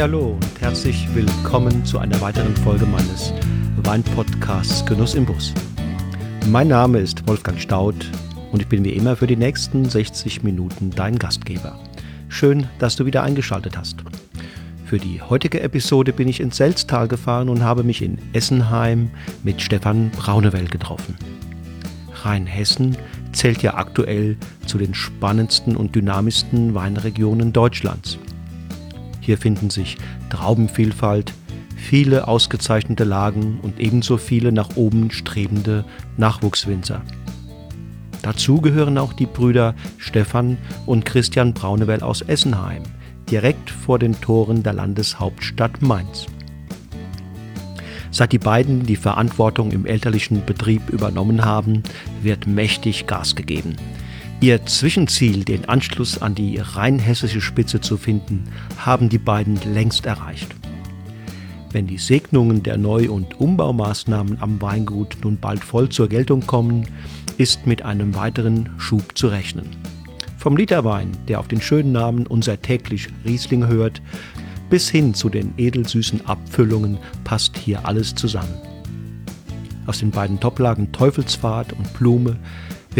hallo und herzlich willkommen zu einer weiteren Folge meines Weinpodcasts Genuss im Bus. Mein Name ist Wolfgang Staud und ich bin wie immer für die nächsten 60 Minuten dein Gastgeber. Schön, dass du wieder eingeschaltet hast. Für die heutige Episode bin ich ins Selztal gefahren und habe mich in Essenheim mit Stefan Braunewell getroffen. Rheinhessen zählt ja aktuell zu den spannendsten und dynamischsten Weinregionen Deutschlands. Hier finden sich Traubenvielfalt, viele ausgezeichnete Lagen und ebenso viele nach oben strebende Nachwuchswinzer. Dazu gehören auch die Brüder Stefan und Christian Braunewell aus Essenheim, direkt vor den Toren der Landeshauptstadt Mainz. Seit die beiden die Verantwortung im elterlichen Betrieb übernommen haben, wird mächtig Gas gegeben. Ihr Zwischenziel, den Anschluss an die rheinhessische Spitze zu finden, haben die beiden längst erreicht. Wenn die Segnungen der Neu- und Umbaumaßnahmen am Weingut nun bald voll zur Geltung kommen, ist mit einem weiteren Schub zu rechnen. Vom Literwein, der auf den schönen Namen unser täglich Riesling hört, bis hin zu den edelsüßen Abfüllungen passt hier alles zusammen. Aus den beiden Toplagen Teufelsfahrt und Blume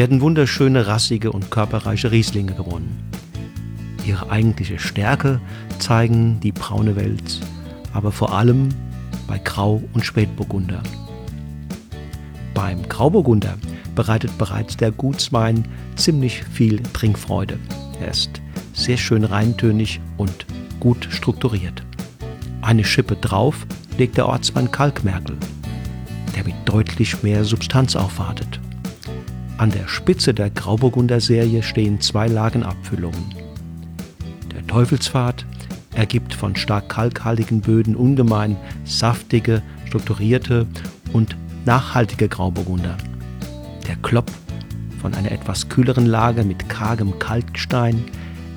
werden wunderschöne, rassige und körperreiche Rieslinge gewonnen. Ihre eigentliche Stärke zeigen die braune Wels, aber vor allem bei Grau- und Spätburgunder. Beim Grauburgunder bereitet bereits der Gutswein ziemlich viel Trinkfreude. Er ist sehr schön reintönig und gut strukturiert. Eine Schippe drauf legt der Ortswein Kalkmerkel, der mit deutlich mehr Substanz aufwartet. An der Spitze der Grauburgunder Serie stehen zwei Lagenabfüllungen. Der Teufelspfad ergibt von stark kalkhaltigen Böden ungemein saftige, strukturierte und nachhaltige Grauburgunder. Der Klopp von einer etwas kühleren Lage mit kargem Kalkstein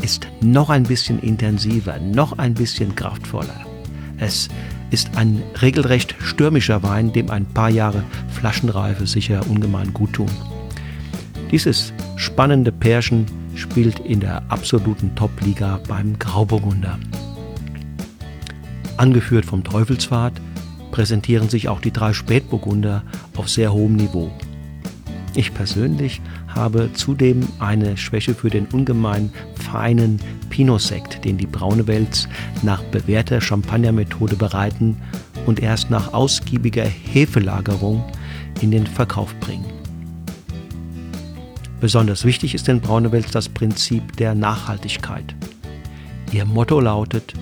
ist noch ein bisschen intensiver, noch ein bisschen kraftvoller. Es ist ein regelrecht stürmischer Wein, dem ein paar Jahre Flaschenreife sicher ungemein gut tun. Dieses spannende Pärchen spielt in der absoluten Top-Liga beim Grauburgunder. Angeführt vom Teufelspfad präsentieren sich auch die drei Spätburgunder auf sehr hohem Niveau. Ich persönlich habe zudem eine Schwäche für den ungemein feinen Pinot-Sekt, den die Braune Wels nach bewährter Champagnermethode bereiten und erst nach ausgiebiger Hefelagerung in den Verkauf bringen. Besonders wichtig ist in Braunewels das Prinzip der Nachhaltigkeit. Ihr Motto lautet,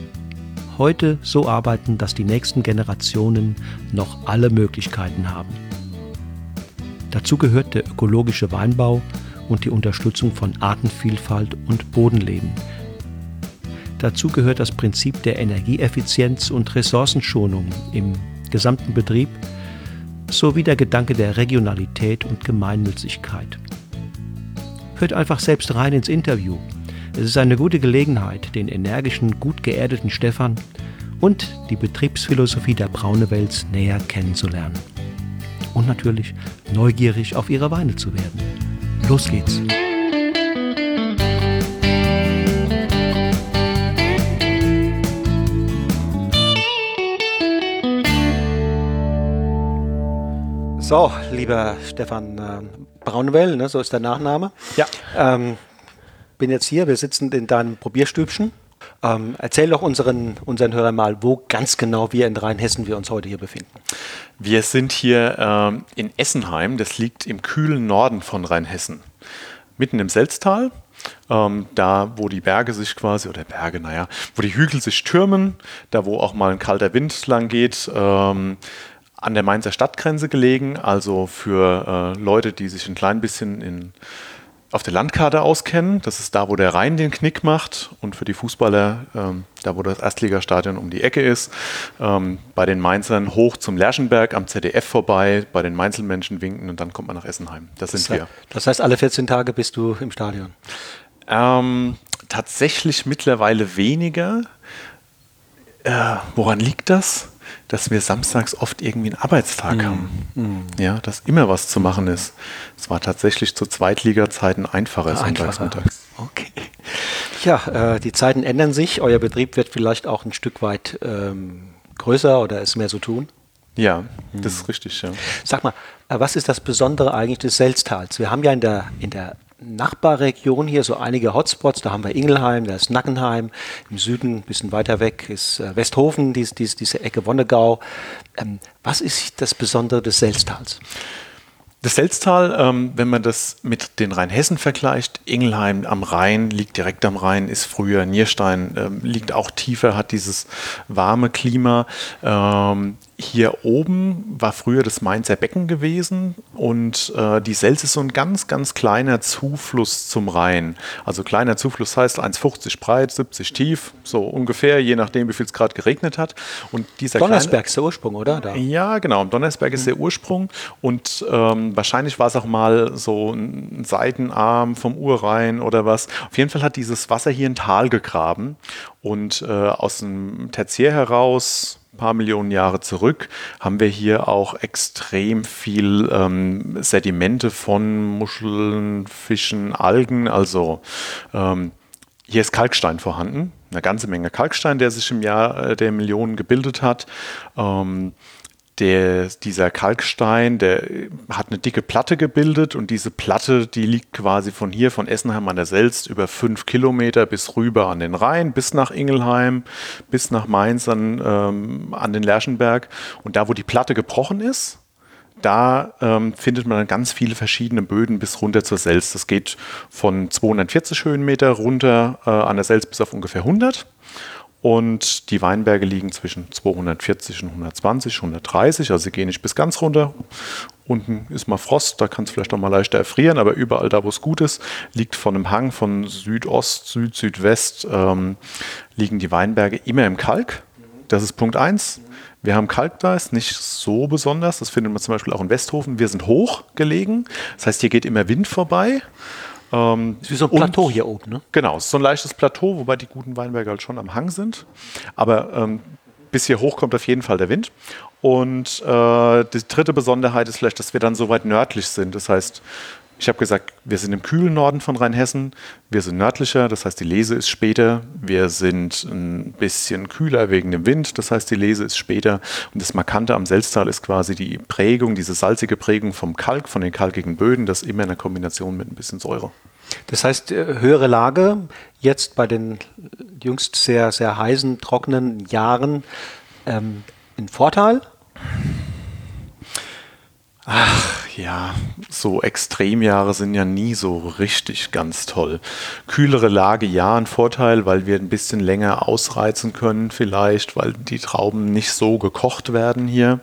heute so arbeiten, dass die nächsten Generationen noch alle Möglichkeiten haben. Dazu gehört der ökologische Weinbau und die Unterstützung von Artenvielfalt und Bodenleben. Dazu gehört das Prinzip der Energieeffizienz und Ressourcenschonung im gesamten Betrieb sowie der Gedanke der Regionalität und Gemeinnützigkeit. Hört einfach selbst rein ins Interview. Es ist eine gute Gelegenheit, den energischen, gut geerdeten Stefan und die Betriebsphilosophie der Braunewels näher kennenzulernen. Und natürlich neugierig auf ihre Weine zu werden. Los geht's! So, lieber Stefan äh, Braunwell, ne, so ist der Nachname. Ja. Ähm, bin jetzt hier, wir sitzen in deinem Probierstübchen. Ähm, erzähl doch unseren, unseren Hörern mal, wo ganz genau wir in Rheinhessen wir uns heute hier befinden. Wir sind hier ähm, in Essenheim, das liegt im kühlen Norden von Rheinhessen. Mitten im Selztal, ähm, da wo die Berge sich quasi, oder Berge, naja, wo die Hügel sich türmen, da wo auch mal ein kalter Wind lang geht. Ähm, an der Mainzer Stadtgrenze gelegen, also für äh, Leute, die sich ein klein bisschen in, auf der Landkarte auskennen. Das ist da, wo der Rhein den Knick macht und für die Fußballer, ähm, da wo das Erstligastadion um die Ecke ist. Ähm, bei den Mainzern hoch zum Lerchenberg am ZDF vorbei, bei den Mainzelmenschen winken und dann kommt man nach Essenheim. Das sind das wir. Das heißt, alle 14 Tage bist du im Stadion? Ähm, tatsächlich mittlerweile weniger. Äh, woran liegt das? Dass wir samstags oft irgendwie einen Arbeitstag mm, haben. Mm. Ja, dass immer was zu machen ist. Es war tatsächlich zu Zweitliga-Zeiten einfacher, einfacher. sonntags Okay. Ja, äh, die Zeiten ändern sich. Euer Betrieb wird vielleicht auch ein Stück weit ähm, größer oder ist mehr zu tun. Ja, das ist richtig. Ja. Sag mal, äh, was ist das Besondere eigentlich des Selztals? Wir haben ja in der, in der Nachbarregion hier so einige Hotspots. Da haben wir Ingelheim, da ist Nackenheim. Im Süden, ein bisschen weiter weg, ist äh, Westhofen, dies, dies, diese Ecke Wonnegau. Ähm, was ist das Besondere des Selztals? Das Selztal, ähm, wenn man das mit den Rheinhessen vergleicht, Ingelheim am Rhein, liegt direkt am Rhein, ist früher Nierstein, ähm, liegt auch tiefer, hat dieses warme Klima. Ähm, hier oben war früher das Mainzer Becken gewesen und äh, die Selz ist so ein ganz, ganz kleiner Zufluss zum Rhein. Also kleiner Zufluss heißt 1,50 breit, 70 tief, so ungefähr, je nachdem, wie viel es gerade geregnet hat. Und dieser Donnersberg kleine, ist der Ursprung, oder? Da. Ja, genau. Donnersberg mhm. ist der Ursprung und ähm, wahrscheinlich war es auch mal so ein Seitenarm vom Urrhein oder was. Auf jeden Fall hat dieses Wasser hier ein Tal gegraben und äh, aus dem Tertiär heraus paar Millionen Jahre zurück, haben wir hier auch extrem viel ähm, Sedimente von Muscheln, Fischen, Algen. Also ähm, hier ist Kalkstein vorhanden, eine ganze Menge Kalkstein, der sich im Jahr äh, der Millionen gebildet hat. Ähm, der, dieser Kalkstein, der hat eine dicke Platte gebildet und diese Platte, die liegt quasi von hier, von Essenheim an der Selst, über fünf Kilometer bis rüber an den Rhein, bis nach Ingelheim, bis nach Mainz an, ähm, an den Lerchenberg. Und da, wo die Platte gebrochen ist, da ähm, findet man dann ganz viele verschiedene Böden bis runter zur Selst. Das geht von 240 Höhenmeter runter äh, an der Selst bis auf ungefähr 100. Und die Weinberge liegen zwischen 240 und 120, 130, also sie gehen nicht bis ganz runter. Unten ist mal Frost, da kann es vielleicht auch mal leichter erfrieren, aber überall da, wo es gut ist, liegt von einem Hang von Südost, Süd, Südwest, ähm, liegen die Weinberge immer im Kalk. Das ist Punkt 1. Wir haben Kalk da, ist nicht so besonders. Das findet man zum Beispiel auch in Westhofen. Wir sind hoch gelegen. Das heißt, hier geht immer Wind vorbei. Ähm, ist wie so ein Plateau hier oben, ne? Genau, es ist so ein leichtes Plateau, wobei die guten Weinberge halt schon am Hang sind. Aber ähm, bis hier hoch kommt auf jeden Fall der Wind. Und äh, die dritte Besonderheit ist vielleicht, dass wir dann so weit nördlich sind. Das heißt, ich habe gesagt, wir sind im kühlen Norden von Rheinhessen, wir sind nördlicher, das heißt, die Lese ist später, wir sind ein bisschen kühler wegen dem Wind, das heißt, die Lese ist später. Und das Markante am Selztal ist quasi die Prägung, diese salzige Prägung vom Kalk, von den kalkigen Böden, das immer in der Kombination mit ein bisschen Säure. Das heißt, äh, höhere Lage jetzt bei den jüngst sehr, sehr heißen, trockenen Jahren ähm, ein Vorteil? Ach ja, so Extremjahre sind ja nie so richtig ganz toll. Kühlere Lage ja ein Vorteil, weil wir ein bisschen länger ausreizen können vielleicht, weil die Trauben nicht so gekocht werden hier.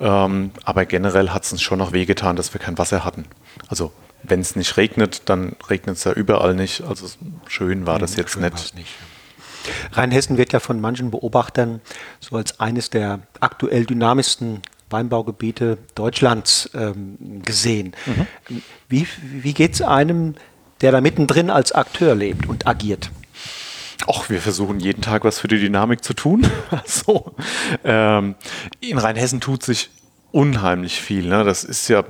Ähm, aber generell hat es uns schon noch wehgetan, dass wir kein Wasser hatten. Also wenn es nicht regnet, dann regnet es ja überall nicht. Also schön war das jetzt nicht. nicht. Rheinhessen wird ja von manchen Beobachtern so als eines der aktuell dynamischsten Weinbaugebiete Deutschlands ähm, gesehen. Mhm. Wie, wie geht es einem, der da mittendrin als Akteur lebt und agiert? Och, wir versuchen jeden Tag was für die Dynamik zu tun. so. Ähm, in Rheinhessen tut sich unheimlich viel. Ne? Das ist ja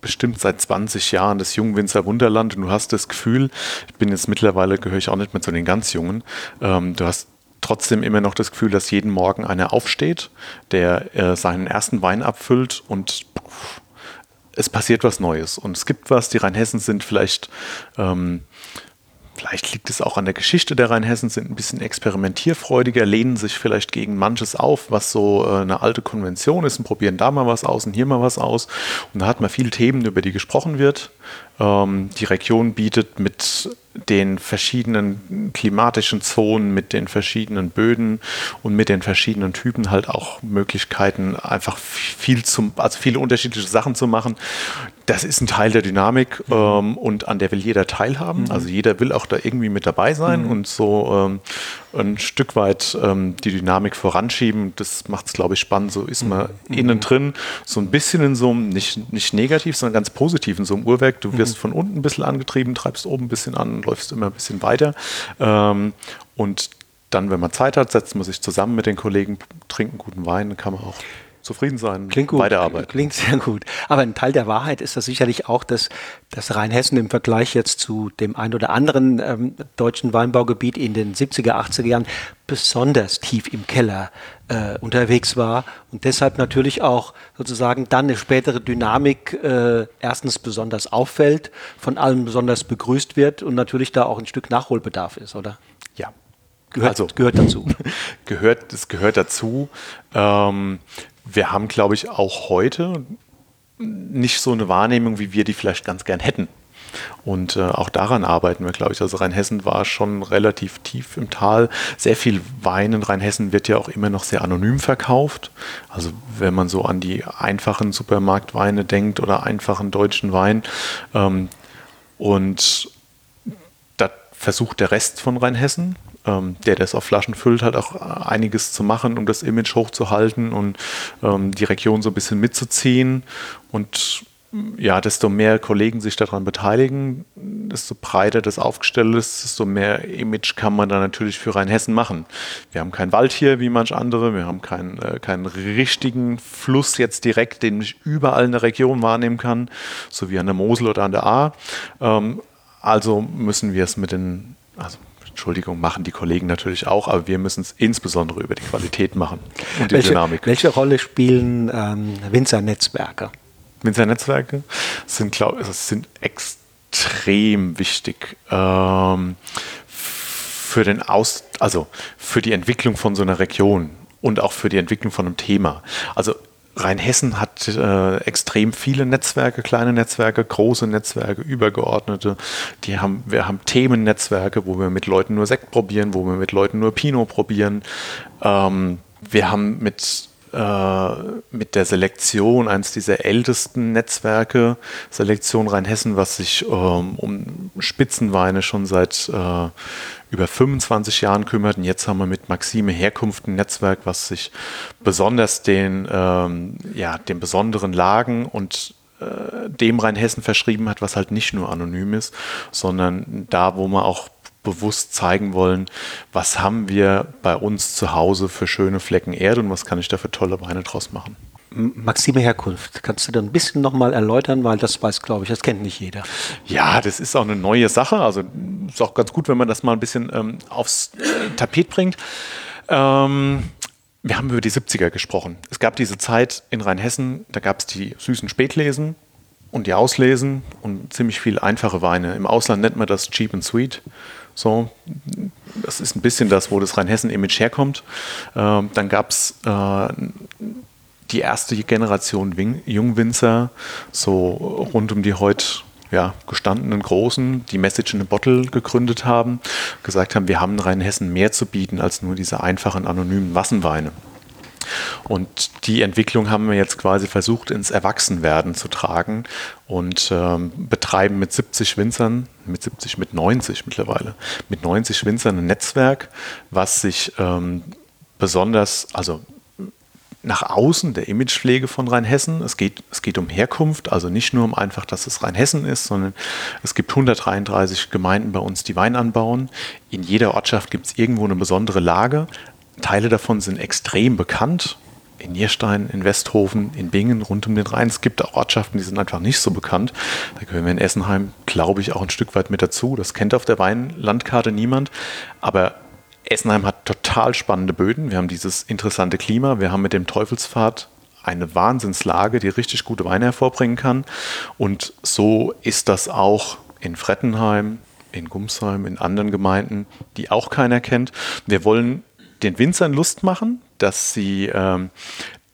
bestimmt seit 20 Jahren das Jungwinzer Wunderland und du hast das Gefühl, ich bin jetzt mittlerweile, gehöre ich auch nicht mehr zu den ganz Jungen, ähm, du hast trotzdem immer noch das Gefühl, dass jeden Morgen einer aufsteht, der äh, seinen ersten Wein abfüllt und pff, es passiert was Neues. Und es gibt was, die Rheinhessen sind vielleicht, ähm, vielleicht liegt es auch an der Geschichte der Rheinhessen, sind ein bisschen experimentierfreudiger, lehnen sich vielleicht gegen manches auf, was so äh, eine alte Konvention ist und probieren da mal was aus und hier mal was aus. Und da hat man viele Themen, über die gesprochen wird. Ähm, die Region bietet mit den verschiedenen klimatischen Zonen, mit den verschiedenen Böden und mit den verschiedenen Typen halt auch Möglichkeiten, einfach viel zum, also viele unterschiedliche Sachen zu machen. Das ist ein Teil der Dynamik mhm. ähm, und an der will jeder teilhaben. Mhm. Also jeder will auch da irgendwie mit dabei sein mhm. und so ähm, ein Stück weit ähm, die Dynamik voranschieben. Das macht es, glaube ich, spannend. So ist man mhm. innen drin so ein bisschen in so einem, nicht, nicht negativ, sondern ganz positiv in so einem Uhrwerk. Du wirst mhm. von unten ein bisschen angetrieben, treibst oben ein bisschen an, läufst immer ein bisschen weiter. Ähm, und dann, wenn man Zeit hat, setzt man sich zusammen mit den Kollegen, trinkt einen guten Wein, dann kann man auch zufrieden sein, klingt gut, weiterarbeiten. Klingt sehr gut. Aber ein Teil der Wahrheit ist das sicherlich auch, dass, dass Rheinhessen im Vergleich jetzt zu dem ein oder anderen ähm, deutschen Weinbaugebiet in den 70er, 80er Jahren besonders tief im Keller äh, unterwegs war und deshalb natürlich auch sozusagen dann eine spätere Dynamik äh, erstens besonders auffällt, von allen besonders begrüßt wird und natürlich da auch ein Stück Nachholbedarf ist, oder? Ja, Gehört, also, gehört dazu. gehört, das gehört dazu. Ähm, wir haben, glaube ich, auch heute nicht so eine Wahrnehmung, wie wir die vielleicht ganz gern hätten. Und äh, auch daran arbeiten wir, glaube ich. Also Rheinhessen war schon relativ tief im Tal. Sehr viel Wein in Rheinhessen wird ja auch immer noch sehr anonym verkauft. Also wenn man so an die einfachen Supermarktweine denkt oder einfachen deutschen Wein. Ähm, und da versucht der Rest von Rheinhessen, ähm, der das auf Flaschen füllt, hat auch einiges zu machen, um das Image hochzuhalten und ähm, die Region so ein bisschen mitzuziehen. Und ja, desto mehr Kollegen sich daran beteiligen, desto breiter das aufgestellt ist, desto mehr Image kann man da natürlich für Rheinhessen machen. Wir haben keinen Wald hier wie manch andere, wir haben keinen, äh, keinen richtigen Fluss jetzt direkt, den ich überall in der Region wahrnehmen kann, so wie an der Mosel oder an der A. Ähm, also müssen wir es mit den, also Entschuldigung, machen die Kollegen natürlich auch, aber wir müssen es insbesondere über die Qualität machen und die welche, Dynamik. Welche Rolle spielen ähm, Winzernetzwerke? Winzernetzwerke sind, glaube ich, sind extrem wichtig ähm, für den Aus, also für die Entwicklung von so einer Region und auch für die Entwicklung von einem Thema. Also Rheinhessen hat äh, extrem viele Netzwerke, kleine Netzwerke, große Netzwerke, übergeordnete. Die haben, wir haben Themennetzwerke, wo wir mit Leuten nur Sekt probieren, wo wir mit Leuten nur Pinot probieren. Ähm, wir haben mit mit der Selektion eines dieser ältesten Netzwerke, Selektion Rheinhessen, was sich ähm, um Spitzenweine schon seit äh, über 25 Jahren kümmert. Und jetzt haben wir mit Maxime Herkunft ein Netzwerk, was sich besonders den, ähm, ja, den besonderen Lagen und äh, dem Rheinhessen verschrieben hat, was halt nicht nur anonym ist, sondern da, wo man auch bewusst zeigen wollen, was haben wir bei uns zu Hause für schöne Flecken Erde und was kann ich da für tolle Weine draus machen. Maxime Herkunft, kannst du da ein bisschen nochmal erläutern, weil das weiß, glaube ich, das kennt nicht jeder. Ja, das ist auch eine neue Sache. Also ist auch ganz gut, wenn man das mal ein bisschen ähm, aufs äh, Tapet bringt. Ähm, wir haben über die 70er gesprochen. Es gab diese Zeit in Rheinhessen, da gab es die süßen Spätlesen und die Auslesen und ziemlich viel einfache Weine. Im Ausland nennt man das Cheap and Sweet. So, das ist ein bisschen das, wo das Rheinhessen-Image herkommt. Ähm, dann gab es äh, die erste Generation Wing Jungwinzer, so rund um die heute ja, gestandenen Großen, die Message in a Bottle gegründet haben, gesagt haben, wir haben in Rheinhessen mehr zu bieten als nur diese einfachen, anonymen Wassenweine. Und die Entwicklung haben wir jetzt quasi versucht, ins Erwachsenwerden zu tragen und ähm, betreiben mit 70 Winzern, mit 70, mit 90 mittlerweile, mit 90 Winzern ein Netzwerk, was sich ähm, besonders, also nach außen der Imagepflege von Rheinhessen. Es geht, es geht um Herkunft, also nicht nur um einfach, dass es Rheinhessen ist, sondern es gibt 133 Gemeinden bei uns, die Wein anbauen. In jeder Ortschaft gibt es irgendwo eine besondere Lage. Teile davon sind extrem bekannt. In Nierstein, in Westhofen, in Bingen, rund um den Rhein. Es gibt auch Ortschaften, die sind einfach nicht so bekannt. Da gehören wir in Essenheim, glaube ich, auch ein Stück weit mit dazu. Das kennt auf der Weinlandkarte niemand. Aber Essenheim hat total spannende Böden. Wir haben dieses interessante Klima. Wir haben mit dem Teufelspfad eine Wahnsinnslage, die richtig gute Weine hervorbringen kann. Und so ist das auch in Frettenheim, in Gumsheim, in anderen Gemeinden, die auch keiner kennt. Wir wollen den Winzern Lust machen, dass sie ähm,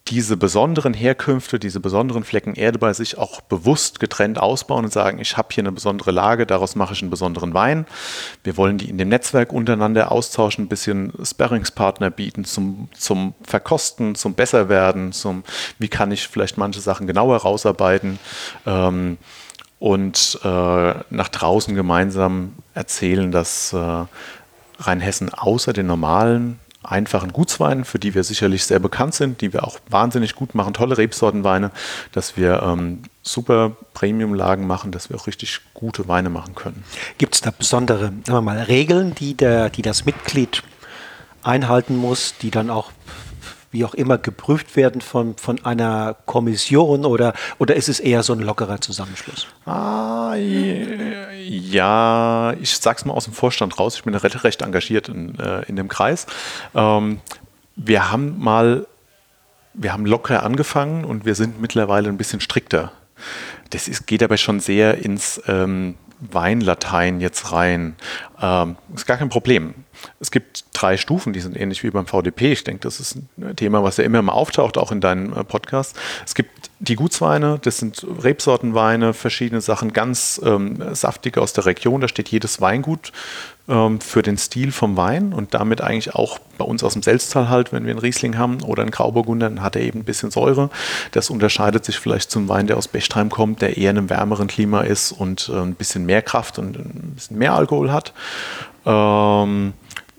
diese besonderen Herkünfte, diese besonderen Flecken Erde bei sich auch bewusst getrennt ausbauen und sagen, ich habe hier eine besondere Lage, daraus mache ich einen besonderen Wein. Wir wollen die in dem Netzwerk untereinander austauschen, ein bisschen Sparringspartner bieten zum, zum Verkosten, zum Besserwerden, zum, wie kann ich vielleicht manche Sachen genauer rausarbeiten. Ähm, und äh, nach draußen gemeinsam erzählen, dass äh, Rheinhessen außer den normalen einfachen Gutsweinen, für die wir sicherlich sehr bekannt sind, die wir auch wahnsinnig gut machen, tolle Rebsortenweine, dass wir ähm, super Premium-Lagen machen, dass wir auch richtig gute Weine machen können. Gibt es da besondere sagen wir mal, Regeln, die, der, die das Mitglied einhalten muss, die dann auch wie auch immer geprüft werden von, von einer Kommission oder, oder ist es eher so ein lockerer Zusammenschluss? Ah, ja, ich sag's mal aus dem Vorstand raus. Ich bin recht, recht engagiert in, äh, in dem Kreis. Ähm, wir haben mal, wir haben locker angefangen und wir sind mittlerweile ein bisschen strikter. Das ist, geht aber schon sehr ins ähm, Weinlatein jetzt rein. Ähm, ist gar kein Problem. Es gibt drei Stufen, die sind ähnlich wie beim VDP. Ich denke, das ist ein Thema, was ja immer mal auftaucht, auch in deinem äh, Podcast. Es gibt die Gutsweine, das sind Rebsortenweine, verschiedene Sachen, ganz ähm, saftige aus der Region. Da steht jedes Weingut ähm, für den Stil vom Wein und damit eigentlich auch bei uns aus dem Selztal halt, wenn wir einen Riesling haben oder einen Grauburgunder, dann hat er eben ein bisschen Säure. Das unterscheidet sich vielleicht zum Wein, der aus Bechtheim kommt, der eher in einem wärmeren Klima ist und äh, ein bisschen mehr Kraft und ein bisschen mehr Alkohol hat. Ähm,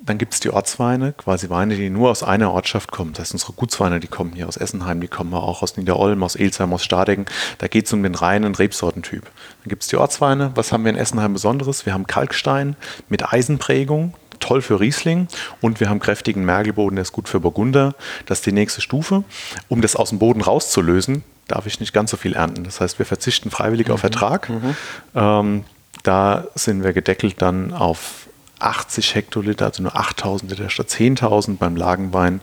dann gibt es die Ortsweine, quasi Weine, die nur aus einer Ortschaft kommen. Das heißt, unsere Gutsweine, die kommen hier aus Essenheim, die kommen auch aus Niederolm, aus Elsheim, aus Stadegen. Da geht es um den reinen Rebsortentyp. Dann gibt es die Ortsweine. Was haben wir in Essenheim Besonderes? Wir haben Kalkstein mit Eisenprägung, toll für Riesling und wir haben kräftigen Mergelboden, der ist gut für Burgunder. Das ist die nächste Stufe. Um das aus dem Boden rauszulösen, darf ich nicht ganz so viel ernten. Das heißt, wir verzichten freiwillig mhm. auf Ertrag. Mhm. Ähm, da sind wir gedeckelt dann auf 80 Hektoliter, also nur 8000 Liter statt 10.000 beim Lagenwein.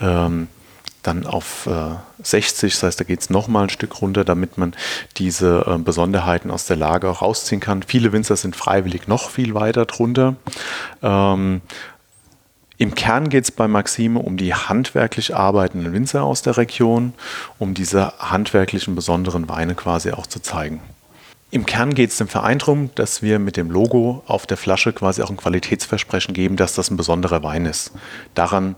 Ähm, dann auf äh, 60, das heißt, da geht es nochmal ein Stück runter, damit man diese äh, Besonderheiten aus der Lage auch rausziehen kann. Viele Winzer sind freiwillig noch viel weiter drunter. Ähm, im Kern geht es bei Maxime um die handwerklich arbeitenden Winzer aus der Region, um diese handwerklichen besonderen Weine quasi auch zu zeigen. Im Kern geht es dem Verein darum, dass wir mit dem Logo auf der Flasche quasi auch ein Qualitätsversprechen geben, dass das ein besonderer Wein ist. Daran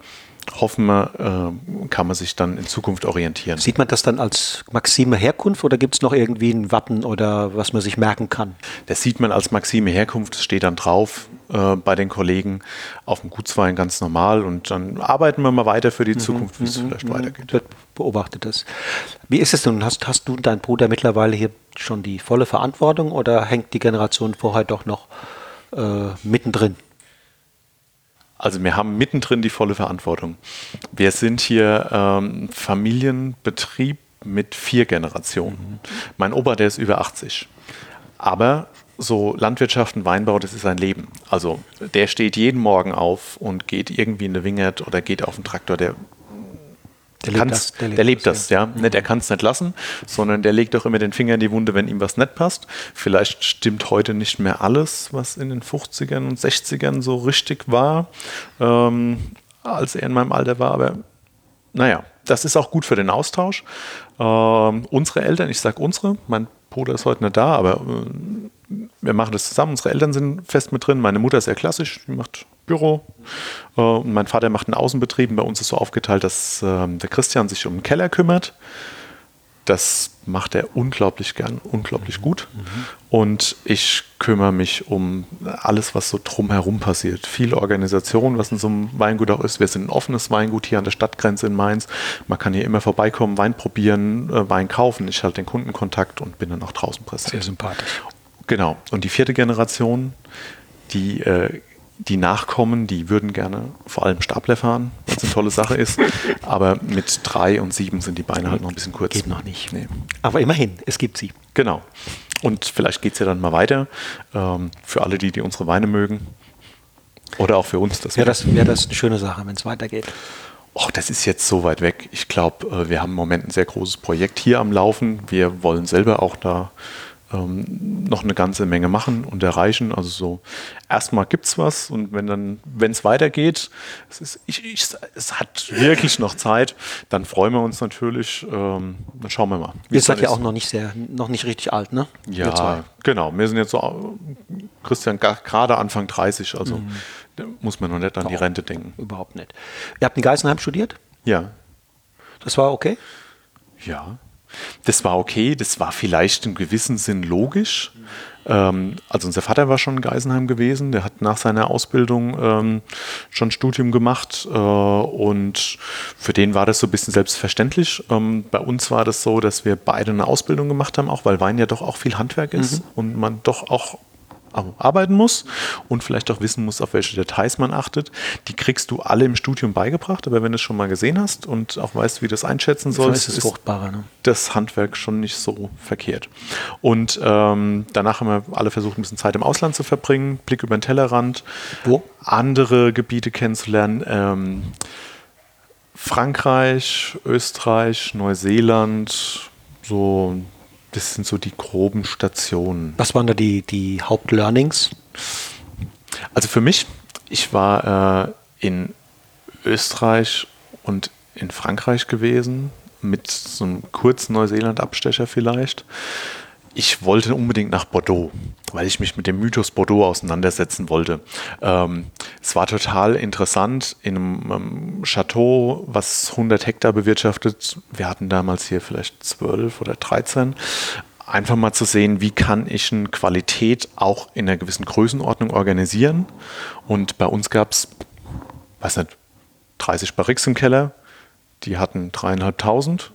hoffen wir, äh, kann man sich dann in Zukunft orientieren. Sieht man das dann als Maxime Herkunft oder gibt es noch irgendwie ein Wappen oder was man sich merken kann? Das sieht man als Maxime Herkunft, das steht dann drauf äh, bei den Kollegen auf dem Gutswein ganz normal und dann arbeiten wir mal weiter für die mhm, Zukunft, wie es mhm, vielleicht mhm. weitergeht. Beobachtet das. Wie ist es denn? Hast, hast du und dein Bruder mittlerweile hier schon die volle Verantwortung oder hängt die Generation vorher doch noch äh, mittendrin? Also wir haben mittendrin die volle Verantwortung. Wir sind hier ähm, Familienbetrieb mit vier Generationen. Mhm. Mein Opa, der ist über 80. Aber so Landwirtschaft und Weinbau, das ist ein Leben. Also der steht jeden Morgen auf und geht irgendwie in eine Wingert oder geht auf den Traktor. Der der lebt das, der lebt, der lebt das, das, ja. ja. Der kann es nicht lassen, sondern der legt auch immer den Finger in die Wunde, wenn ihm was nicht passt. Vielleicht stimmt heute nicht mehr alles, was in den 50ern und 60ern so richtig war, ähm, als er in meinem Alter war, aber naja, das ist auch gut für den Austausch. Ähm, unsere Eltern, ich sage unsere, mein Bruder ist heute nicht da, aber äh, wir machen das zusammen. Unsere Eltern sind fest mit drin. Meine Mutter ist sehr klassisch, die macht Büro. Äh, und mein Vater macht einen Außenbetrieb. Bei uns ist so aufgeteilt, dass äh, der Christian sich um den Keller kümmert. Das macht er unglaublich gern, unglaublich gut. Mhm. Und ich kümmere mich um alles, was so drumherum passiert. Viel Organisation, was in so einem Weingut auch ist. Wir sind ein offenes Weingut hier an der Stadtgrenze in Mainz. Man kann hier immer vorbeikommen, Wein probieren, äh, Wein kaufen. Ich halte den Kundenkontakt und bin dann auch draußen präsent. Sehr sympathisch. Genau. Und die vierte Generation, die äh, die Nachkommen, die würden gerne vor allem Stapler fahren, was eine tolle Sache ist. Aber mit drei und sieben sind die Beine halt noch ein bisschen kurz. Geht noch nicht. Nee. Aber immerhin, es gibt sie. Genau. Und vielleicht geht es ja dann mal weiter. Ähm, für alle, die, die unsere Weine mögen. Oder auch für uns. Das wäre das, wär das eine schöne Sache, wenn es weitergeht. Och, das ist jetzt so weit weg. Ich glaube, äh, wir haben im Moment ein sehr großes Projekt hier am Laufen. Wir wollen selber auch da ähm, noch eine ganze Menge machen und erreichen. Also so erstmal gibt es was und wenn dann, wenn es weitergeht, es, ist, ich, ich, es hat wirklich noch Zeit, dann freuen wir uns natürlich. Ähm, dann schauen wir mal. Ihr seid ja auch noch nicht sehr, noch nicht richtig alt, ne? Ja, genau. Wir sind jetzt so, Christian, gerade Anfang 30, also mhm. muss man noch nicht an Doch, die Rente denken. Überhaupt nicht. Ihr habt in Geisenheim studiert? Ja. Das war okay? Ja. Das war okay, das war vielleicht im gewissen Sinn logisch. Ähm, also unser Vater war schon in Geisenheim gewesen, der hat nach seiner Ausbildung ähm, schon Studium gemacht äh, und für den war das so ein bisschen selbstverständlich. Ähm, bei uns war das so, dass wir beide eine Ausbildung gemacht haben, auch weil Wein ja doch auch viel Handwerk ist mhm. und man doch auch arbeiten muss und vielleicht auch wissen muss, auf welche Details man achtet. Die kriegst du alle im Studium beigebracht, aber wenn du es schon mal gesehen hast und auch weißt, wie du das einschätzen sollst, ist, ist ne? das Handwerk schon nicht so verkehrt. Und ähm, danach haben wir alle versucht, ein bisschen Zeit im Ausland zu verbringen, Blick über den Tellerrand, Wo? andere Gebiete kennenzulernen. Ähm, Frankreich, Österreich, Neuseeland, so, das sind so die groben Stationen. Was waren da die, die Hauptlearnings? Also für mich, ich war äh, in Österreich und in Frankreich gewesen, mit so einem kurzen Neuseeland-Abstecher vielleicht ich wollte unbedingt nach Bordeaux, weil ich mich mit dem Mythos Bordeaux auseinandersetzen wollte. Ähm, es war total interessant in einem ähm, Chateau, was 100 Hektar bewirtschaftet. Wir hatten damals hier vielleicht 12 oder 13 einfach mal zu sehen, wie kann ich eine Qualität auch in einer gewissen Größenordnung organisieren. Und bei uns gab es, weiß nicht, 30 Barrix im Keller, die hatten dreieinhalbtausend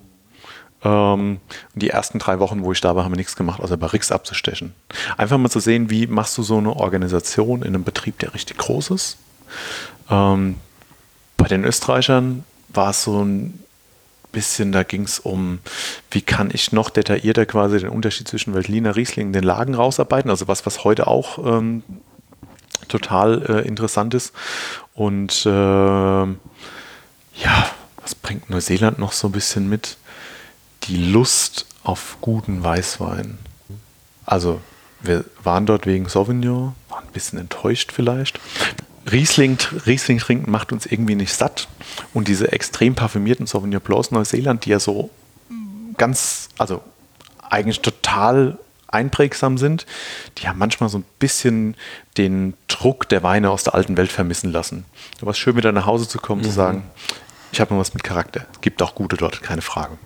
ähm, die ersten drei Wochen, wo ich da war, haben wir nichts gemacht, außer Barrix abzustechen. Einfach mal zu sehen, wie machst du so eine Organisation in einem Betrieb, der richtig groß ist. Ähm, bei den Österreichern war es so ein bisschen, da ging es um, wie kann ich noch detaillierter quasi den Unterschied zwischen Veltliner Riesling und den Lagen rausarbeiten, also was, was heute auch ähm, total äh, interessant ist. Und äh, ja, was bringt Neuseeland noch so ein bisschen mit? Die Lust auf guten Weißwein. Also wir waren dort wegen Sauvignon, waren ein bisschen enttäuscht vielleicht. Riesling, Riesling trinken macht uns irgendwie nicht satt. Und diese extrem parfümierten Sauvignon Blancs Neuseeland, die ja so ganz, also eigentlich total einprägsam sind, die haben manchmal so ein bisschen den Druck der Weine aus der alten Welt vermissen lassen. Da war es schön, wieder nach Hause zu kommen, mhm. zu sagen, ich habe noch was mit Charakter. Es gibt auch gute dort, keine Frage.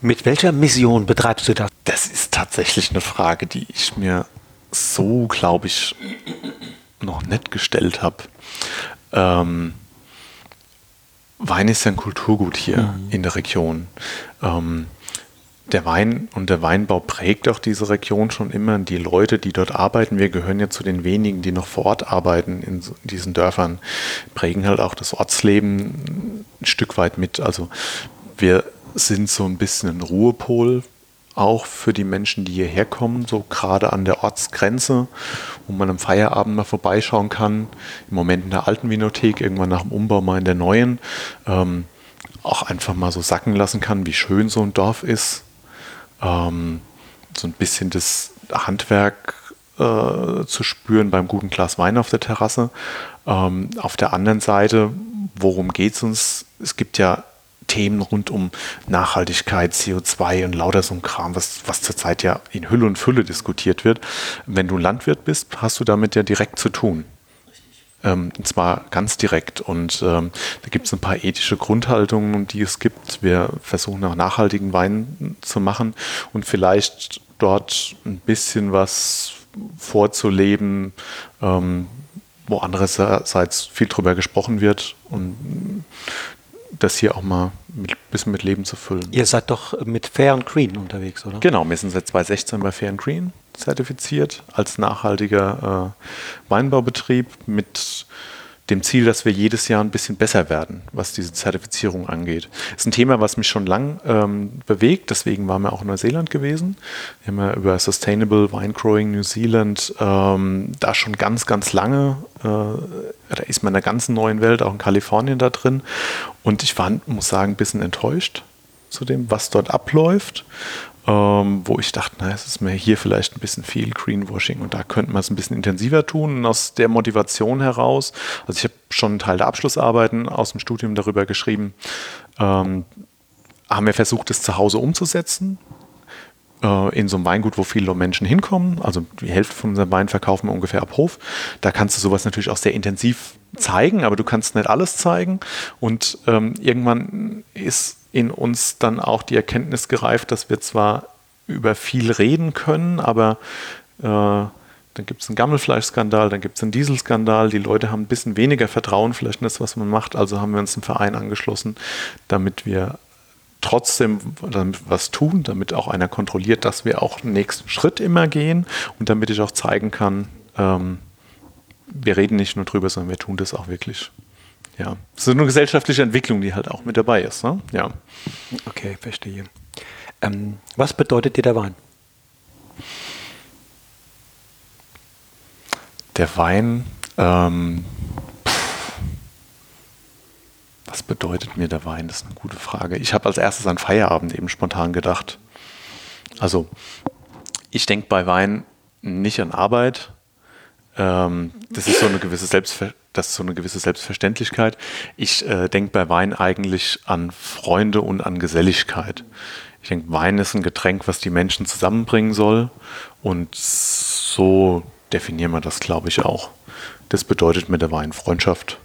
Mit welcher Mission betreibst du das? Das ist tatsächlich eine Frage, die ich mir so, glaube ich, noch nicht gestellt habe. Ähm, Wein ist ja ein Kulturgut hier mhm. in der Region. Ähm, der Wein und der Weinbau prägt auch diese Region schon immer. Die Leute, die dort arbeiten, wir gehören ja zu den wenigen, die noch vor Ort arbeiten in diesen Dörfern, prägen halt auch das Ortsleben ein Stück weit mit. Also wir sind so ein bisschen ein Ruhepol, auch für die Menschen, die hierher kommen, so gerade an der Ortsgrenze, wo man am Feierabend mal vorbeischauen kann. Im Moment in der alten Vinothek, irgendwann nach dem Umbau mal in der neuen. Ähm, auch einfach mal so sacken lassen kann, wie schön so ein Dorf ist. Ähm, so ein bisschen das Handwerk äh, zu spüren beim guten Glas Wein auf der Terrasse. Ähm, auf der anderen Seite, worum geht es uns? Es gibt ja Themen rund um Nachhaltigkeit, CO2 und lauter so ein Kram, was, was zurzeit ja in Hülle und Fülle diskutiert wird. Wenn du Landwirt bist, hast du damit ja direkt zu tun. Ähm, und zwar ganz direkt. Und ähm, da gibt es ein paar ethische Grundhaltungen, die es gibt. Wir versuchen nach nachhaltigen Wein zu machen und vielleicht dort ein bisschen was vorzuleben, ähm, wo andererseits viel drüber gesprochen wird und das hier auch mal ein bisschen mit Leben zu füllen. Ihr seid doch mit Fair and Green unterwegs, oder? Genau, wir sind seit 2016 bei Fair and Green zertifiziert als nachhaltiger äh, Weinbaubetrieb mit dem Ziel, dass wir jedes Jahr ein bisschen besser werden, was diese Zertifizierung angeht. Das ist ein Thema, was mich schon lang ähm, bewegt, deswegen waren wir auch in Neuseeland gewesen. Wir haben ja über Sustainable Wine Growing New Zealand ähm, da schon ganz, ganz lange, äh, da ist man in einer ganzen neuen Welt, auch in Kalifornien da drin. Und ich war, muss sagen, ein bisschen enttäuscht zu dem, was dort abläuft ähm, wo ich dachte, na, es ist mir hier vielleicht ein bisschen viel Greenwashing und da könnte man es ein bisschen intensiver tun. Und aus der Motivation heraus, also ich habe schon einen Teil der Abschlussarbeiten aus dem Studium darüber geschrieben, ähm, haben wir versucht, es zu Hause umzusetzen äh, in so einem Weingut, wo viele Menschen hinkommen. Also die Hälfte von unserem Wein verkaufen wir ungefähr ab Hof. Da kannst du sowas natürlich auch sehr intensiv zeigen, aber du kannst nicht alles zeigen. Und ähm, irgendwann ist in uns dann auch die Erkenntnis gereift, dass wir zwar über viel reden können, aber äh, dann gibt es einen Gammelfleischskandal, dann gibt es einen Dieselskandal, die Leute haben ein bisschen weniger Vertrauen vielleicht in das, was man macht, also haben wir uns einen Verein angeschlossen, damit wir trotzdem was tun, damit auch einer kontrolliert, dass wir auch den nächsten Schritt immer gehen und damit ich auch zeigen kann, ähm, wir reden nicht nur drüber, sondern wir tun das auch wirklich. Ja, ist eine gesellschaftliche Entwicklung, die halt auch mit dabei ist. Ne? Ja. Okay, verstehe. Ähm, was bedeutet dir der Wein? Der Wein, ähm, was bedeutet mir der Wein? Das ist eine gute Frage. Ich habe als erstes an Feierabend eben spontan gedacht. Also, ich denke bei Wein nicht an Arbeit. Ähm, das ist so eine gewisse Selbstver das ist so eine gewisse Selbstverständlichkeit. Ich äh, denke bei Wein eigentlich an Freunde und an Geselligkeit. Ich denke, Wein ist ein Getränk, was die Menschen zusammenbringen soll. Und so definieren wir das, glaube ich, auch. Das bedeutet mit der Wein Freundschaft.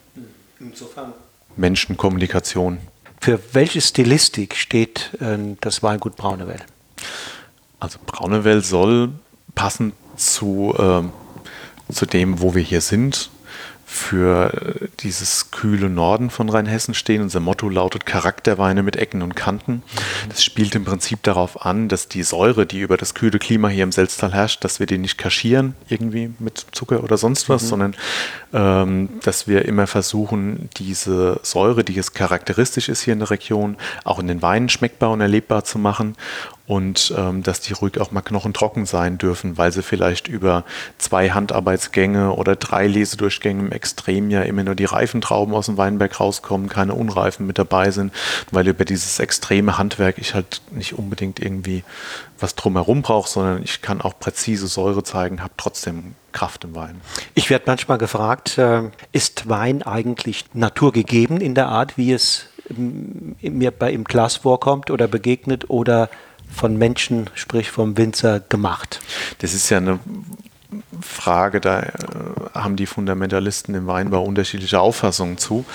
Insofern. Menschenkommunikation. Für welche Stilistik steht äh, das Weingut Braunewell? Also Braunewell soll passend zu, äh, zu dem, wo wir hier sind, für äh, dieses kühle Norden von Rheinhessen stehen. Unser Motto lautet Charakterweine mit Ecken und Kanten. Das spielt im Prinzip darauf an, dass die Säure, die über das kühle Klima hier im Selztal herrscht, dass wir die nicht kaschieren, irgendwie mit Zucker oder sonst was, mhm. sondern ähm, dass wir immer versuchen, diese Säure, die jetzt charakteristisch ist hier in der Region, auch in den Weinen schmeckbar und erlebbar zu machen und ähm, dass die ruhig auch mal knochentrocken sein dürfen, weil sie vielleicht über zwei Handarbeitsgänge oder drei Lesedurchgänge im Extrem ja immer nur die reifen Trauben aus dem Weinberg rauskommen, keine unreifen mit dabei sind, weil über dieses extreme Handwerk ich halt nicht unbedingt irgendwie was drumherum brauche, sondern ich kann auch präzise Säure zeigen, habe trotzdem Kraft im Wein. Ich werde manchmal gefragt, äh, ist Wein eigentlich naturgegeben in der Art, wie es mir bei im Glas vorkommt oder begegnet oder von Menschen, sprich vom Winzer, gemacht? Das ist ja eine Frage, da äh, haben die Fundamentalisten im Weinbau unterschiedliche Auffassungen zu.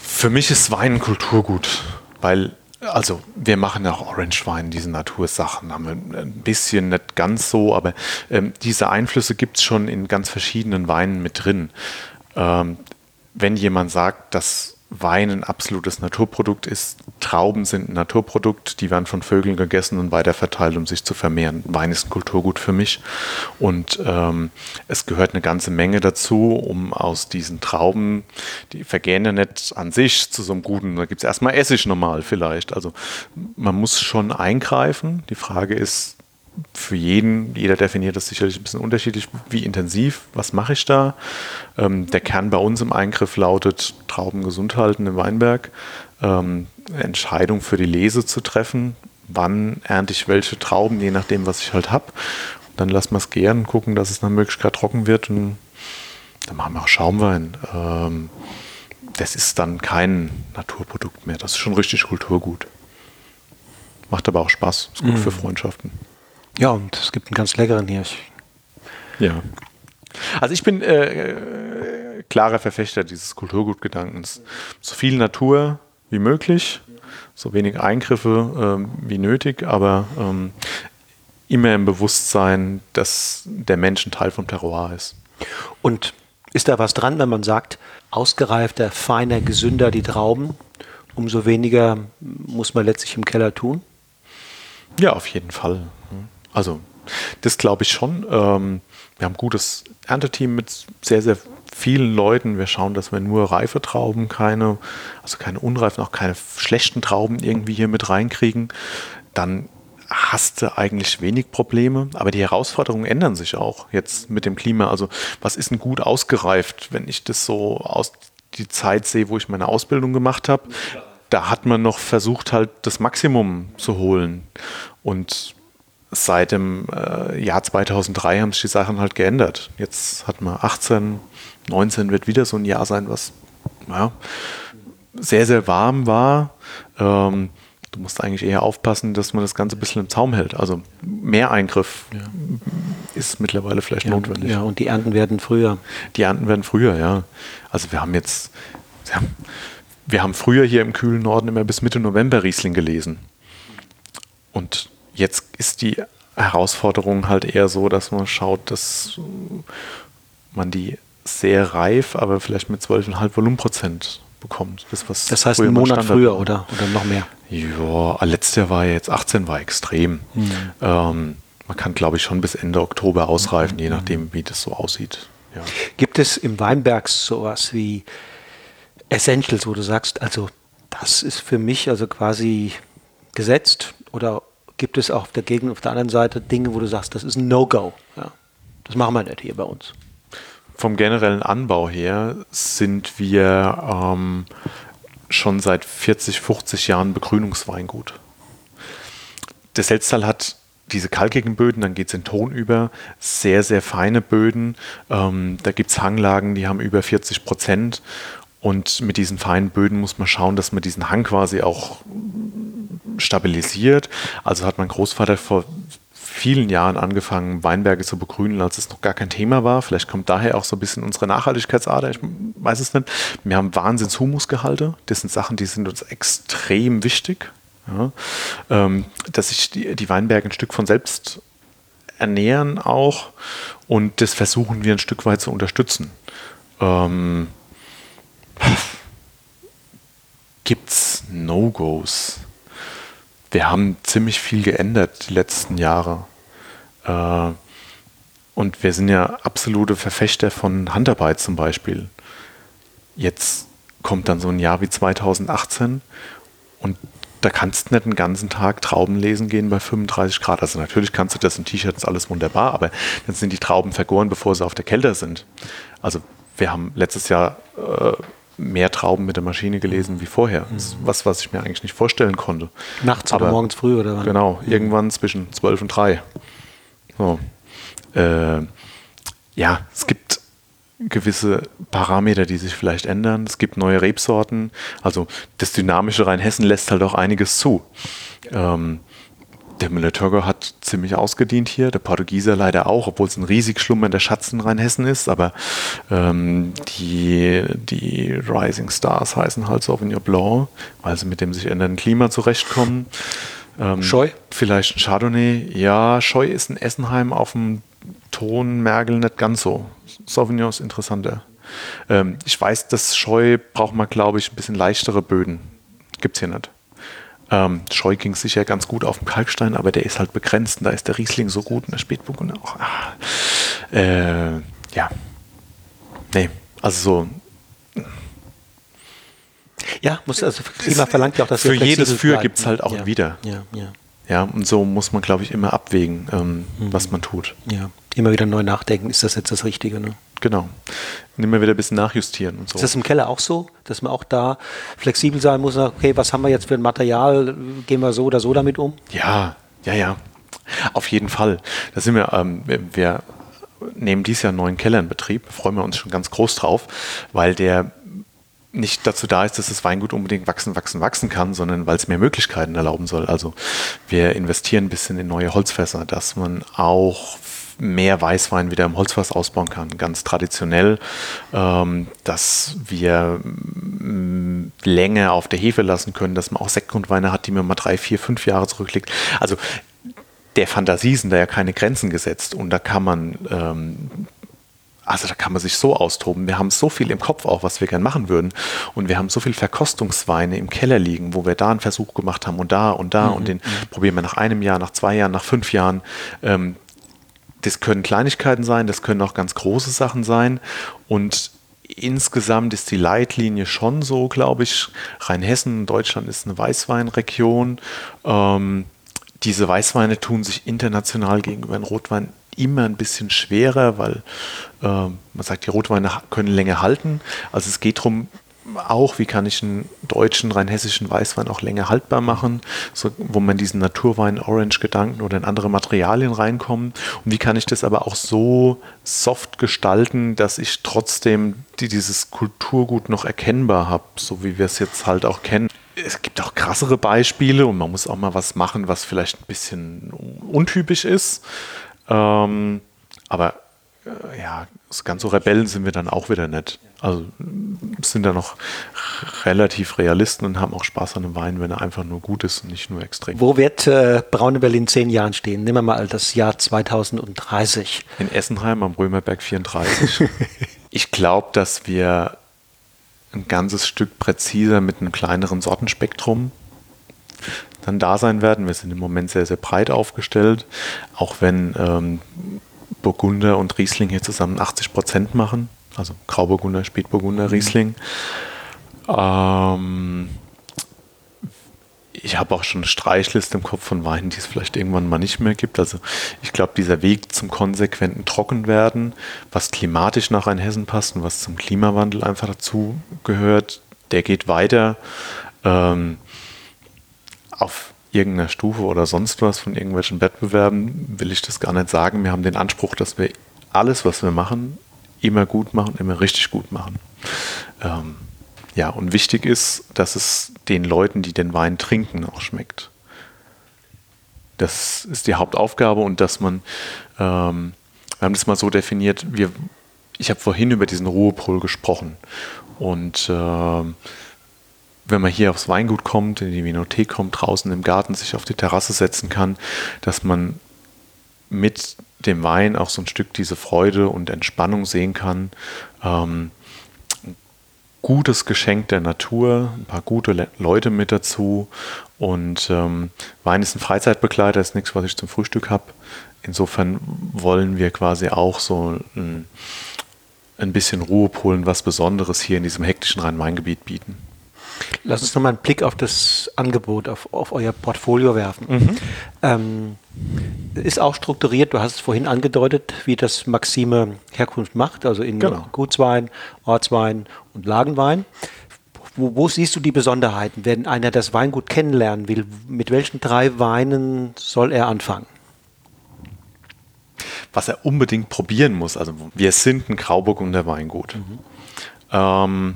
Für mich ist Wein ein Kulturgut, weil also wir machen auch Orange Wein, diese Natursachen, haben wir ein bisschen, nicht ganz so, aber ähm, diese Einflüsse gibt es schon in ganz verschiedenen Weinen mit drin. Ähm, wenn jemand sagt, dass Wein ein absolutes Naturprodukt ist. Trauben sind ein Naturprodukt, die werden von Vögeln gegessen und weiterverteilt, um sich zu vermehren. Wein ist ein Kulturgut für mich und ähm, es gehört eine ganze Menge dazu, um aus diesen Trauben, die vergehen ja nicht an sich zu so einem guten, da gibt es erstmal Essig normal vielleicht. Also man muss schon eingreifen. Die Frage ist, für jeden, jeder definiert das sicherlich ein bisschen unterschiedlich, wie intensiv, was mache ich da. Ähm, der Kern bei uns im Eingriff lautet, Trauben gesund halten im Weinberg, ähm, Entscheidung für die Lese zu treffen, wann ernte ich welche Trauben, je nachdem, was ich halt habe. Dann lassen wir es gären, gucken, dass es nach Möglichkeit trocken wird und dann machen wir auch Schaumwein. Ähm, das ist dann kein Naturprodukt mehr, das ist schon richtig Kulturgut. Macht aber auch Spaß, ist gut mhm. für Freundschaften. Ja, und es gibt einen ganz leckeren Hirsch. Ja. Also ich bin äh, äh, klarer Verfechter dieses Kulturgutgedankens. So viel Natur wie möglich, so wenig Eingriffe ähm, wie nötig, aber ähm, immer im Bewusstsein, dass der Mensch ein Teil vom Terroir ist. Und ist da was dran, wenn man sagt, ausgereifter, feiner, gesünder die Trauben, umso weniger muss man letztlich im Keller tun? Ja, auf jeden Fall. Also, das glaube ich schon. Ähm, wir haben ein gutes Ernteteam mit sehr, sehr vielen Leuten. Wir schauen, dass wir nur reife Trauben, keine, also keine unreifen, auch keine schlechten Trauben irgendwie hier mit reinkriegen. Dann hast du eigentlich wenig Probleme, aber die Herausforderungen ändern sich auch jetzt mit dem Klima. Also was ist denn gut ausgereift, wenn ich das so aus die Zeit sehe, wo ich meine Ausbildung gemacht habe? Da hat man noch versucht, halt das Maximum zu holen. Und seit dem äh, Jahr 2003 haben sich die Sachen halt geändert. Jetzt hat man 18, 19 wird wieder so ein Jahr sein, was ja, sehr, sehr warm war. Ähm, du musst eigentlich eher aufpassen, dass man das Ganze ein bisschen im Zaum hält. Also mehr Eingriff ja. ist mittlerweile vielleicht ja, notwendig. Ja, und die Ernten werden früher. Die Ernten werden früher, ja. Also wir haben jetzt, ja, wir haben früher hier im kühlen Norden immer bis Mitte November Riesling gelesen. Und Jetzt ist die Herausforderung halt eher so, dass man schaut, dass man die sehr reif, aber vielleicht mit 12,5 Volumenprozent bekommt. Das, was das heißt einen Monat früher oder, oder noch mehr? Ja, letztes Jahr war jetzt 18 war extrem. Mhm. Ähm, man kann, glaube ich, schon bis Ende Oktober ausreifen, je nachdem, wie das so aussieht. Ja. Gibt es im Weinberg sowas wie Essentials, wo du sagst, also das ist für mich also quasi gesetzt oder gibt es auch auf der auf der anderen Seite Dinge, wo du sagst, das ist ein No-Go? Ja, das machen wir nicht hier bei uns. Vom generellen Anbau her sind wir ähm, schon seit 40, 50 Jahren Begrünungsweingut. Der Selztal hat diese kalkigen Böden, dann geht es in Ton über, sehr, sehr feine Böden. Ähm, da gibt es Hanglagen, die haben über 40 Prozent. Und mit diesen feinen Böden muss man schauen, dass man diesen Hang quasi auch stabilisiert. Also hat mein Großvater vor vielen Jahren angefangen, Weinberge zu begrünen, als es noch gar kein Thema war. Vielleicht kommt daher auch so ein bisschen unsere Nachhaltigkeitsader, ich weiß es nicht. Wir haben Wahnsinns-Humusgehalte. Das sind Sachen, die sind uns extrem wichtig. Ja, ähm, dass sich die, die Weinberge ein Stück von selbst ernähren auch und das versuchen wir ein Stück weit zu unterstützen. Ähm, Gibt es No-Gos? Wir haben ziemlich viel geändert die letzten Jahre. Äh, und wir sind ja absolute Verfechter von Handarbeit zum Beispiel. Jetzt kommt dann so ein Jahr wie 2018 und da kannst du nicht den ganzen Tag Trauben lesen gehen bei 35 Grad. Also natürlich kannst du das im T-Shirt, ist alles wunderbar, aber dann sind die Trauben vergoren, bevor sie auf der Kälte sind. Also wir haben letztes Jahr äh, mehr Trauben mit der Maschine gelesen wie vorher. Mhm. Was, was ich mir eigentlich nicht vorstellen konnte. Nachts aber, oder morgens früh oder wann? Genau, mhm. irgendwann zwischen 12 und 3. So. Äh, ja, es gibt gewisse Parameter, die sich vielleicht ändern. Es gibt neue Rebsorten. Also das dynamische Rheinhessen lässt halt auch einiges zu. Ähm, der Müller-Thurgau hat ziemlich ausgedient hier, der Portugieser leider auch, obwohl es ein riesig schlummernder Schatz in Rheinhessen ist. Aber ähm, die, die Rising Stars heißen halt Sauvignon Blanc, weil sie mit dem sich ändernden Klima zurechtkommen. Ähm, Scheu? Vielleicht ein Chardonnay. Ja, Scheu ist in Essenheim auf dem Ton Mergel nicht ganz so. Sauvignon ist interessanter. Ähm, ich weiß, dass Scheu braucht man, glaube ich, ein bisschen leichtere Böden. Gibt es hier nicht. Ähm, Scheu ging sicher ganz gut auf dem Kalkstein, aber der ist halt begrenzt. Und da ist der Riesling so gut und der Spätburgunder auch. Ah, äh, ja. Nee, also so. Ja, muss also Klima verlangt ja auch, dass Für jedes Für gibt es halt auch ja, wieder. Ja, ja. Ja, und so muss man, glaube ich, immer abwägen, ähm, mhm. was man tut. Ja, immer wieder neu nachdenken, ist das jetzt das Richtige, ne? Genau. Und immer wieder ein bisschen nachjustieren und so. Ist das im Keller auch so, dass man auch da flexibel sein muss? Okay, was haben wir jetzt für ein Material? Gehen wir so oder so damit um? Ja, ja, ja. Auf jeden Fall. Da sind wir, ähm, wir nehmen dieses Jahr einen neuen Keller in Betrieb. Da freuen wir uns schon ganz groß drauf, weil der nicht dazu da ist, dass das Weingut unbedingt wachsen, wachsen, wachsen kann, sondern weil es mehr Möglichkeiten erlauben soll. Also wir investieren ein bisschen in neue Holzfässer, dass man auch mehr Weißwein wieder im Holzfass ausbauen kann, ganz traditionell, ähm, dass wir mm, länger auf der Hefe lassen können, dass man auch Sektgrundweine hat, die man mal drei, vier, fünf Jahre zurücklegt. Also der Fantasie sind da ja keine Grenzen gesetzt und da kann man ähm, also da kann man sich so austoben. Wir haben so viel im Kopf auch, was wir gern machen würden. Und wir haben so viel Verkostungsweine im Keller liegen, wo wir da einen Versuch gemacht haben und da und da. Mhm. Und den probieren wir nach einem Jahr, nach zwei Jahren, nach fünf Jahren. Ähm, das können Kleinigkeiten sein, das können auch ganz große Sachen sein. Und insgesamt ist die Leitlinie schon so, glaube ich. Rheinhessen, Deutschland ist eine Weißweinregion. Ähm, diese Weißweine tun sich international gegenüber den Rotwein immer ein bisschen schwerer, weil äh, man sagt, die Rotweine können länger halten. Also es geht darum, auch, wie kann ich einen deutschen, rheinhessischen Weißwein auch länger haltbar machen, so, wo man diesen Naturwein-Orange-Gedanken oder in andere Materialien reinkommen. Und wie kann ich das aber auch so soft gestalten, dass ich trotzdem die, dieses Kulturgut noch erkennbar habe, so wie wir es jetzt halt auch kennen. Es gibt auch krassere Beispiele und man muss auch mal was machen, was vielleicht ein bisschen untypisch ist. Ähm, aber ja, ganz so Rebellen sind wir dann auch wieder nicht. Also sind da noch relativ Realisten und haben auch Spaß an dem Wein, wenn er einfach nur gut ist und nicht nur extrem. Wo wird äh, Braune Berlin in zehn Jahren stehen? Nehmen wir mal das Jahr 2030. In Essenheim am Römerberg 34. ich glaube, dass wir ein ganzes Stück präziser mit einem kleineren Sortenspektrum dann da sein werden. Wir sind im Moment sehr, sehr breit aufgestellt, auch wenn ähm, Burgunder und Riesling hier zusammen 80 Prozent machen. Also Grauburgunder, Spätburgunder, Riesling. Ähm, ich habe auch schon eine Streichliste im Kopf von Weinen, die es vielleicht irgendwann mal nicht mehr gibt. Also ich glaube, dieser Weg zum konsequenten Trockenwerden, was klimatisch nach Rheinhessen passt und was zum Klimawandel einfach dazu gehört, der geht weiter ähm, auf irgendeiner Stufe oder sonst was von irgendwelchen Wettbewerben, will ich das gar nicht sagen. Wir haben den Anspruch, dass wir alles, was wir machen, immer gut machen, immer richtig gut machen. Ähm, ja, und wichtig ist, dass es den Leuten, die den Wein trinken, auch schmeckt. Das ist die Hauptaufgabe und dass man, ähm, wir haben das mal so definiert, wir, ich habe vorhin über diesen Ruhepol gesprochen und äh, wenn man hier aufs Weingut kommt, in die Vinothek kommt, draußen im Garten sich auf die Terrasse setzen kann, dass man mit dem Wein auch so ein Stück diese Freude und Entspannung sehen kann. Ähm, gutes Geschenk der Natur, ein paar gute Le Leute mit dazu. Und ähm, Wein ist ein Freizeitbegleiter, ist nichts, was ich zum Frühstück habe. Insofern wollen wir quasi auch so ein, ein bisschen Ruhepolen, was Besonderes hier in diesem hektischen Rhein-Main-Gebiet bieten. Lass uns nochmal einen Blick auf das Angebot, auf, auf euer Portfolio werfen. Mhm. Ähm, ist auch strukturiert, du hast es vorhin angedeutet, wie das Maxime Herkunft macht, also in genau. Gutswein, Ortswein und Lagenwein. Wo, wo, siehst du die Besonderheiten, wenn einer das Weingut kennenlernen will? Mit welchen drei Weinen soll er anfangen? Was er unbedingt probieren muss, also wir sind ein Grauburgunder Weingut. Mhm. Ähm,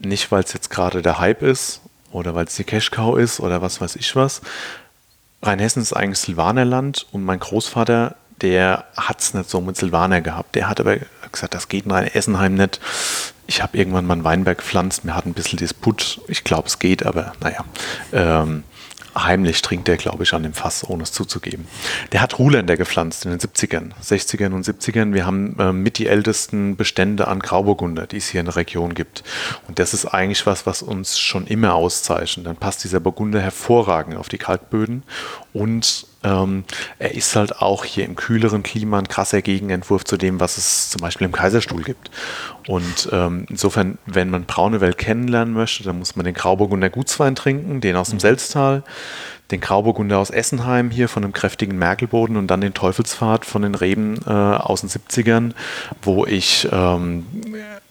nicht, weil es jetzt gerade der Hype ist oder weil es die Cashcow ist oder was weiß ich was. Rheinhessen ist eigentlich Silvanerland und mein Großvater, der hat es nicht so mit Silvaner gehabt. Der hat aber gesagt, das geht in Rheinhessenheim nicht. Ich habe irgendwann mal einen Weinberg gepflanzt, mir hat ein bisschen Disput. Ich glaube, es geht, aber naja. Ähm, heimlich trinkt er, glaube ich, an dem Fass, ohne es zuzugeben. Der hat Ruhländer gepflanzt in den 70ern, 60ern und 70ern. Wir haben äh, mit die ältesten Bestände an Grauburgunder, die es hier in der Region gibt. Und das ist eigentlich was, was uns schon immer auszeichnet. Dann passt dieser Burgunder hervorragend auf die Kalkböden und ähm, er ist halt auch hier im kühleren Klima ein krasser Gegenentwurf zu dem, was es zum Beispiel im Kaiserstuhl gibt. Und ähm, insofern, wenn man braune Welt kennenlernen möchte, dann muss man den Grauburgunder Gutswein trinken, den aus dem mhm. Selztal, den Grauburgunder aus Essenheim hier von einem kräftigen Merkelboden und dann den Teufelspfad von den Reben äh, aus den 70ern, wo ich ähm,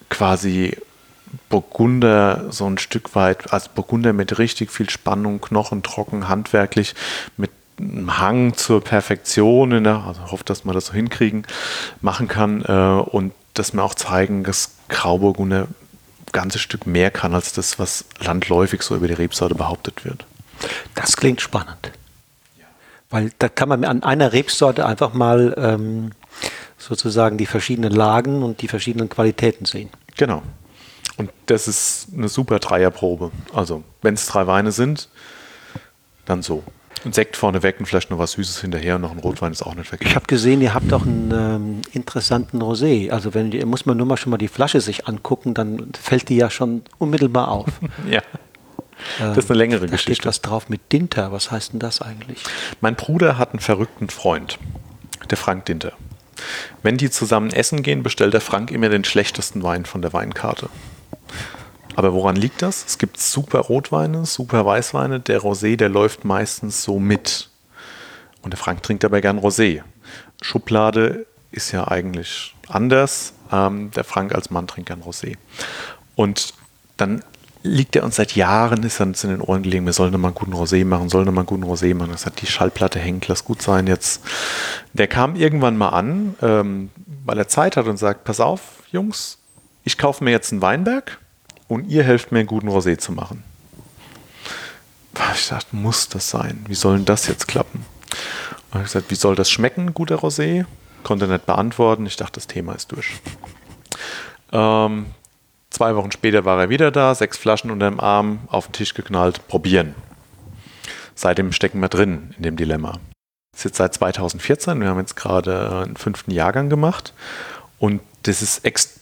quasi Burgunder so ein Stück weit, als Burgunder mit richtig viel Spannung, Knochen, trocken, handwerklich, mit einem Hang zur Perfektion, der, also hoffe, dass wir das so hinkriegen, machen kann äh, und dass wir auch zeigen, dass Grauburgunder ein ganzes Stück mehr kann als das, was landläufig so über die Rebsorte behauptet wird. Das klingt spannend. Weil da kann man an einer Rebsorte einfach mal ähm, sozusagen die verschiedenen Lagen und die verschiedenen Qualitäten sehen. Genau. Und das ist eine super Dreierprobe. Also, wenn es drei Weine sind, dann so. Ein Sekt vorneweg und vielleicht noch was Süßes hinterher und noch ein Rotwein ist auch nicht verkehrt. Ich habe gesehen, ihr habt auch einen ähm, interessanten Rosé. Also wenn muss man nur mal schon mal die Flasche sich angucken, dann fällt die ja schon unmittelbar auf. ja. Das ist eine längere da Geschichte. steht was drauf mit Dinter. Was heißt denn das eigentlich? Mein Bruder hat einen verrückten Freund, der Frank Dinter. Wenn die zusammen essen gehen, bestellt der Frank immer den schlechtesten Wein von der Weinkarte. Aber woran liegt das? Es gibt super Rotweine, super Weißweine. Der Rosé, der läuft meistens so mit. Und der Frank trinkt dabei gern Rosé. Schublade ist ja eigentlich anders. Ähm, der Frank als Mann trinkt gern Rosé. Und dann liegt er uns seit Jahren, ist uns in den Ohren gelegen, wir sollen mal einen guten Rosé machen, sollen mal einen guten Rosé machen. Das hat die Schallplatte hängt, lass gut sein jetzt. Der kam irgendwann mal an, ähm, weil er Zeit hat und sagt, pass auf, Jungs, ich kaufe mir jetzt einen Weinberg und ihr helft mir einen guten Rosé zu machen. Ich dachte, muss das sein? Wie soll denn das jetzt klappen? Und ich gesagt, wie soll das schmecken, guter Rosé? Konnte nicht beantworten. Ich dachte, das Thema ist durch. Ähm, zwei Wochen später war er wieder da, sechs Flaschen unter dem Arm, auf den Tisch geknallt, probieren. Seitdem stecken wir drin in dem Dilemma. Das ist jetzt seit 2014, wir haben jetzt gerade einen fünften Jahrgang gemacht und das ist extrem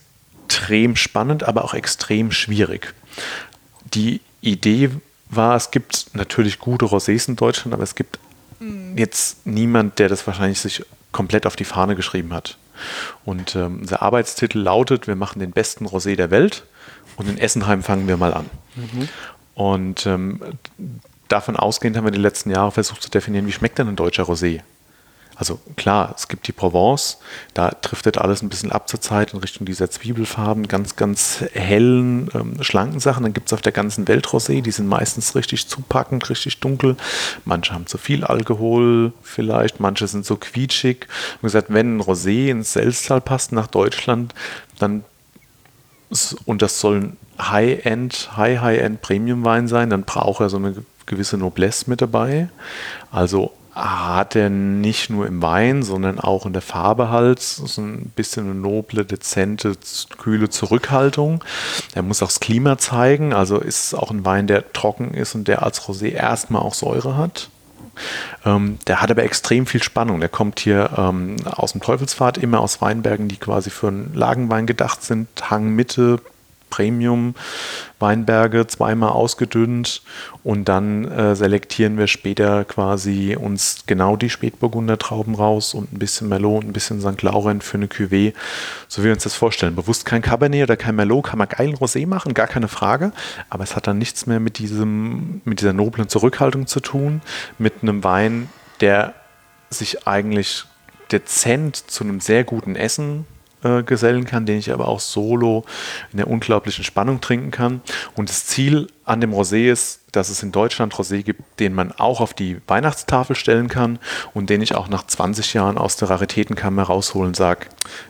extrem spannend, aber auch extrem schwierig. Die Idee war, es gibt natürlich gute Rosés in Deutschland, aber es gibt jetzt niemand, der das wahrscheinlich sich komplett auf die Fahne geschrieben hat. Und ähm, unser Arbeitstitel lautet, wir machen den besten Rosé der Welt und in Essenheim fangen wir mal an. Mhm. Und ähm, davon ausgehend haben wir die letzten Jahre versucht zu definieren, wie schmeckt denn ein deutscher Rosé? Also klar, es gibt die Provence, da driftet alles ein bisschen ab zur Zeit in Richtung dieser Zwiebelfarben, ganz, ganz hellen, ähm, schlanken Sachen. Dann gibt es auf der ganzen Welt Rosé, die sind meistens richtig zupackend, richtig dunkel. Manche haben zu viel Alkohol vielleicht, manche sind so quietschig. Und gesagt, wenn ein Rosé ins Selztal passt nach Deutschland, dann und das soll ein High-End, High-High-End Premium-Wein sein, dann braucht er so eine gewisse Noblesse mit dabei. Also hat er nicht nur im Wein, sondern auch in der Farbe halt so ein bisschen eine noble, dezente, kühle Zurückhaltung. Er muss auch das Klima zeigen, also ist es auch ein Wein, der trocken ist und der als Rosé erstmal auch Säure hat. Ähm, der hat aber extrem viel Spannung. Der kommt hier ähm, aus dem Teufelsfahrt, immer aus Weinbergen, die quasi für einen Lagenwein gedacht sind. Hangmitte, Premium Weinberge zweimal ausgedünnt und dann äh, selektieren wir später quasi uns genau die Spätburgunder Trauben raus und ein bisschen Merlot und ein bisschen St. Laurent für eine Cuvée, so wie wir uns das vorstellen. Bewusst kein Cabernet oder kein Merlot, kann man geilen Rosé machen, gar keine Frage, aber es hat dann nichts mehr mit diesem mit dieser noblen Zurückhaltung zu tun, mit einem Wein, der sich eigentlich dezent zu einem sehr guten Essen äh, gesellen kann, den ich aber auch solo in der unglaublichen Spannung trinken kann. Und das Ziel an dem Rosé ist, dass es in Deutschland Rosé gibt, den man auch auf die Weihnachtstafel stellen kann und den ich auch nach 20 Jahren aus der Raritätenkammer rausholen sage,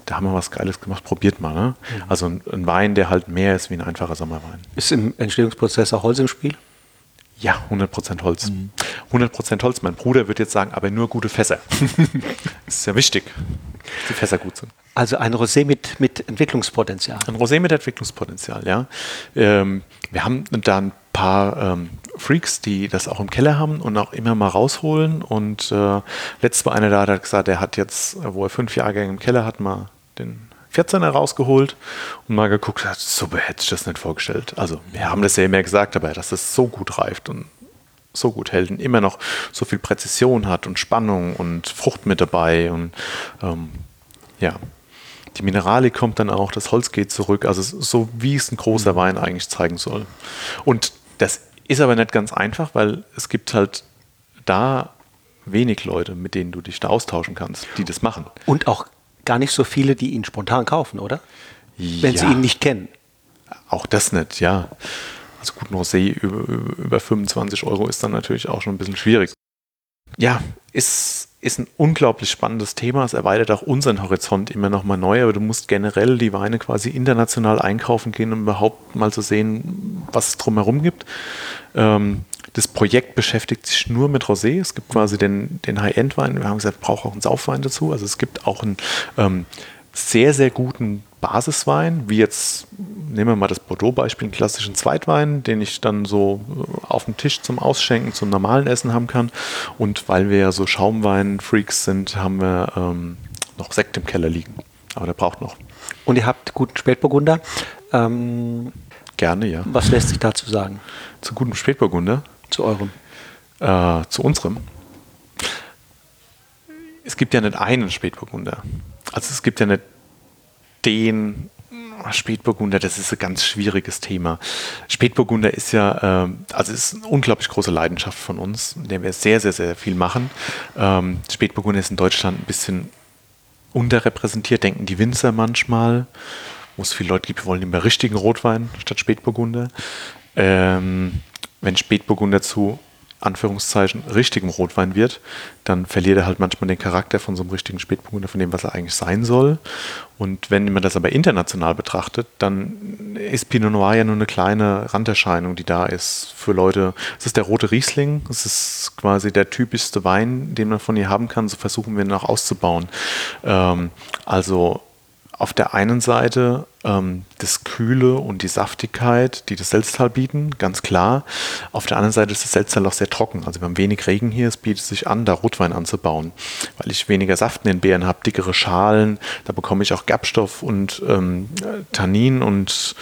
da haben wir was Geiles gemacht, probiert mal. Ne? Mhm. Also ein, ein, Wein, der halt mehr ist wie ein einfacher Sommerwein. Ist im Entstehungsprozess auch Holz im Spiel? Ja, 100% Holz. Mhm. 100% Holz. Mein Bruder wird jetzt sagen, aber nur gute Fässer. das ist ja wichtig, die Fässer gut sind. Also ein Rosé mit, mit Entwicklungspotenzial. Ein Rosé mit Entwicklungspotenzial, ja. Ähm, wir haben da ein paar ähm, Freaks, die das auch im Keller haben und auch immer mal rausholen. Und äh, letztes Mal einer da hat gesagt, er hat jetzt, wo er fünf Jahre im Keller hat, mal den 14er rausgeholt und mal geguckt hat, so hätte ich das nicht vorgestellt. Also wir haben das ja immer gesagt, aber dass es so gut reift und so gut hält und immer noch so viel Präzision hat und Spannung und Frucht mit dabei und ähm, ja, die Mineralik kommt dann auch, das Holz geht zurück, also so wie es ein großer Wein eigentlich zeigen soll. Und das ist aber nicht ganz einfach, weil es gibt halt da wenig Leute, mit denen du dich da austauschen kannst, die das machen. Und auch gar nicht so viele, die ihn spontan kaufen, oder? Wenn ja. sie ihn nicht kennen. Auch das nicht, ja. Also gut, Rosé über, über 25 Euro ist dann natürlich auch schon ein bisschen schwierig. Ja, ist, ist ein unglaublich spannendes Thema. Es erweitert auch unseren Horizont immer noch mal neu, aber du musst generell die Weine quasi international einkaufen gehen, um überhaupt mal zu sehen, was es drumherum gibt. Ähm, das Projekt beschäftigt sich nur mit Rosé. Es gibt quasi den, den High-End-Wein. Wir haben gesagt, braucht auch einen Saufwein dazu. Also es gibt auch einen ähm, sehr, sehr guten Basiswein, wie jetzt, nehmen wir mal das Bordeaux-Beispiel, einen klassischen Zweitwein, den ich dann so äh, auf dem Tisch zum Ausschenken, zum normalen Essen haben kann. Und weil wir ja so Schaumwein-Freaks sind, haben wir ähm, noch Sekt im Keller liegen. Aber der braucht noch. Und ihr habt guten Spätburgunder. Ähm, Gerne, ja. Was lässt sich dazu sagen? Zu gutem Spätburgunder? Zu eurem? Äh, zu unserem. Es gibt ja nicht einen Spätburgunder. Also es gibt ja nicht den Spätburgunder, das ist ein ganz schwieriges Thema. Spätburgunder ist ja, äh, also ist eine unglaublich große Leidenschaft von uns, in der wir sehr, sehr, sehr viel machen. Ähm, Spätburgunder ist in Deutschland ein bisschen unterrepräsentiert, denken die Winzer manchmal, wo es viele Leute gibt, wir wollen immer richtigen Rotwein statt Spätburgunder. Ähm, wenn Spätburgunder zu Anführungszeichen richtigem Rotwein wird, dann verliert er halt manchmal den Charakter von so einem richtigen Spätburgunder, von dem, was er eigentlich sein soll. Und wenn man das aber international betrachtet, dann ist Pinot Noir ja nur eine kleine Randerscheinung, die da ist für Leute. Es ist der rote Riesling, es ist quasi der typischste Wein, den man von ihr haben kann. So versuchen wir ihn auch auszubauen. Ähm, also auf der einen Seite ähm, das Kühle und die Saftigkeit, die das Selztal bieten, ganz klar. Auf der anderen Seite ist das Selztal auch sehr trocken. Also wir haben wenig Regen hier, es bietet sich an, da Rotwein anzubauen, weil ich weniger Saft in den Beeren habe, dickere Schalen, da bekomme ich auch Gerbstoff und ähm, Tannin und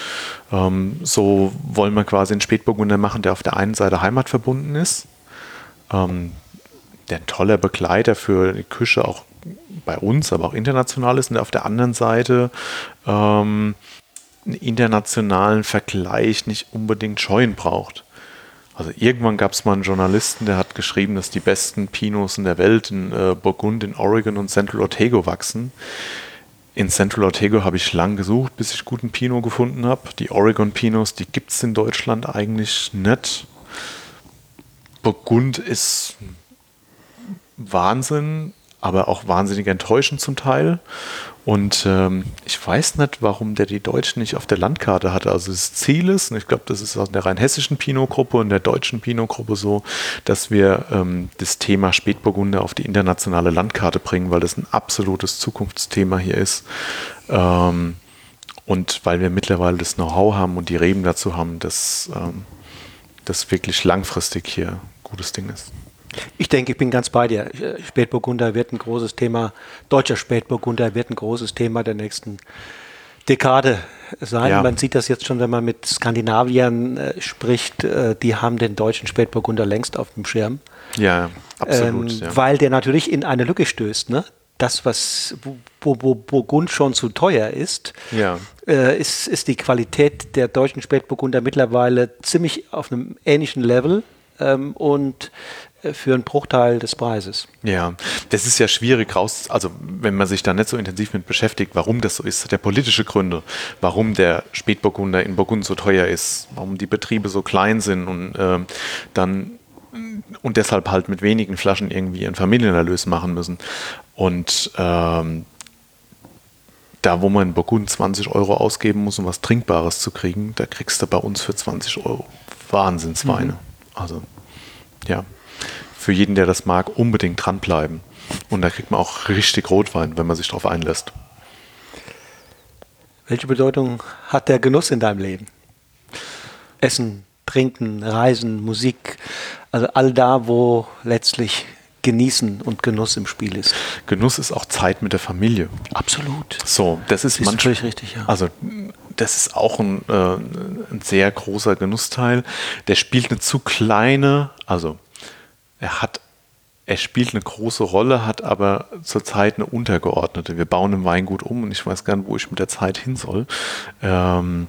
ähm, so wollen wir quasi einen Spätburgunder machen, der auf der einen Seite heimatverbunden ist, ähm, der ein toller Begleiter für die Küche auch bei uns, aber auch international ist und auf der anderen Seite ähm, einen internationalen Vergleich nicht unbedingt scheuen braucht. Also irgendwann gab es mal einen Journalisten, der hat geschrieben, dass die besten Pinos in der Welt in äh, Burgund, in Oregon und Central Otago wachsen. In Central Otago habe ich lang gesucht, bis ich guten Pinot gefunden habe. Die Oregon Pinos, die gibt es in Deutschland eigentlich nicht. Burgund ist Wahnsinn aber auch wahnsinnig enttäuschend zum Teil. Und ähm, ich weiß nicht, warum der die Deutschen nicht auf der Landkarte hatte. Also das Ziel ist, und ich glaube, das ist in der rein hessischen Pinot-Gruppe und der deutschen Pinot-Gruppe so, dass wir ähm, das Thema Spätburgunder auf die internationale Landkarte bringen, weil das ein absolutes Zukunftsthema hier ist. Ähm, und weil wir mittlerweile das Know-how haben und die Reben dazu haben, dass ähm, das wirklich langfristig hier ein gutes Ding ist. Ich denke, ich bin ganz bei dir. Spätburgunder wird ein großes Thema, deutscher Spätburgunder wird ein großes Thema der nächsten Dekade sein. Ja. Man sieht das jetzt schon, wenn man mit Skandinaviern äh, spricht, äh, die haben den deutschen Spätburgunder längst auf dem Schirm. Ja, absolut. Ähm, ja. Weil der natürlich in eine Lücke stößt. Ne? Das, was wo, wo Burgund schon zu teuer ist, ja. äh, ist, ist die Qualität der deutschen Spätburgunder mittlerweile ziemlich auf einem ähnlichen Level. Ähm, und für einen Bruchteil des Preises. Ja, das ist ja schwierig raus, also wenn man sich da nicht so intensiv mit beschäftigt, warum das so ist, der politische Gründe, warum der Spätburgunder in Burgund so teuer ist, warum die Betriebe so klein sind und äh, dann und deshalb halt mit wenigen Flaschen irgendwie ihren Familienerlös machen müssen. Und ähm, da, wo man in Burgund 20 Euro ausgeben muss, um was Trinkbares zu kriegen, da kriegst du bei uns für 20 Euro Wahnsinnsweine. Mhm. Also, ja für jeden, der das mag, unbedingt dranbleiben. Und da kriegt man auch richtig Rotwein, wenn man sich darauf einlässt. Welche Bedeutung hat der Genuss in deinem Leben? Essen, Trinken, Reisen, Musik, also all da, wo letztlich Genießen und Genuss im Spiel ist. Genuss ist auch Zeit mit der Familie. Absolut. So, das ist, ist manchmal richtig, ja. Also das ist auch ein, äh, ein sehr großer Genussteil. Der spielt eine zu kleine, also er hat, er spielt eine große Rolle, hat aber zurzeit eine untergeordnete. Wir bauen im Weingut um und ich weiß gar nicht, wo ich mit der Zeit hin soll. Ähm,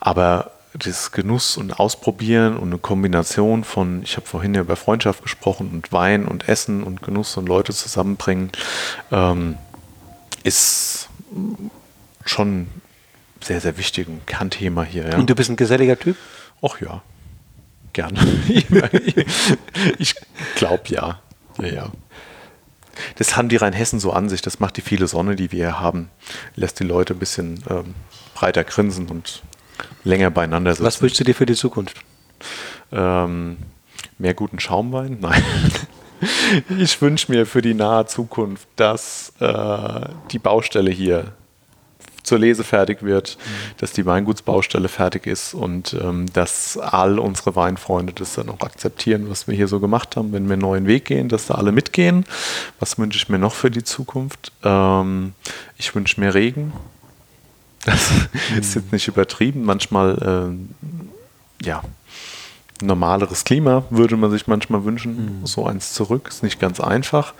aber das Genuss und Ausprobieren und eine Kombination von, ich habe vorhin ja über Freundschaft gesprochen und Wein und Essen und Genuss und Leute zusammenbringen, ähm, ist schon sehr, sehr wichtig, ein Kernthema hier. Ja. Und du bist ein geselliger Typ? Ach ja gerne. ich glaube ja. ja. Ja, Das haben die Rheinhessen so an sich. Das macht die viele Sonne, die wir hier haben. Lässt die Leute ein bisschen ähm, breiter grinsen und länger beieinander sitzen. Was wünschst du dir für die Zukunft? Ähm, mehr guten Schaumwein? Nein. ich wünsche mir für die nahe Zukunft, dass äh, die Baustelle hier zur Lese fertig wird, mhm. dass die Weingutsbaustelle fertig ist und ähm, dass all unsere Weinfreunde das dann auch akzeptieren, was wir hier so gemacht haben, wenn wir einen neuen Weg gehen, dass da alle mitgehen. Was wünsche ich mir noch für die Zukunft? Ähm, ich wünsche mir Regen. Das mhm. ist jetzt nicht übertrieben. Manchmal, äh, ja, normaleres Klima würde man sich manchmal wünschen. Mhm. So eins zurück. Ist nicht ganz einfach.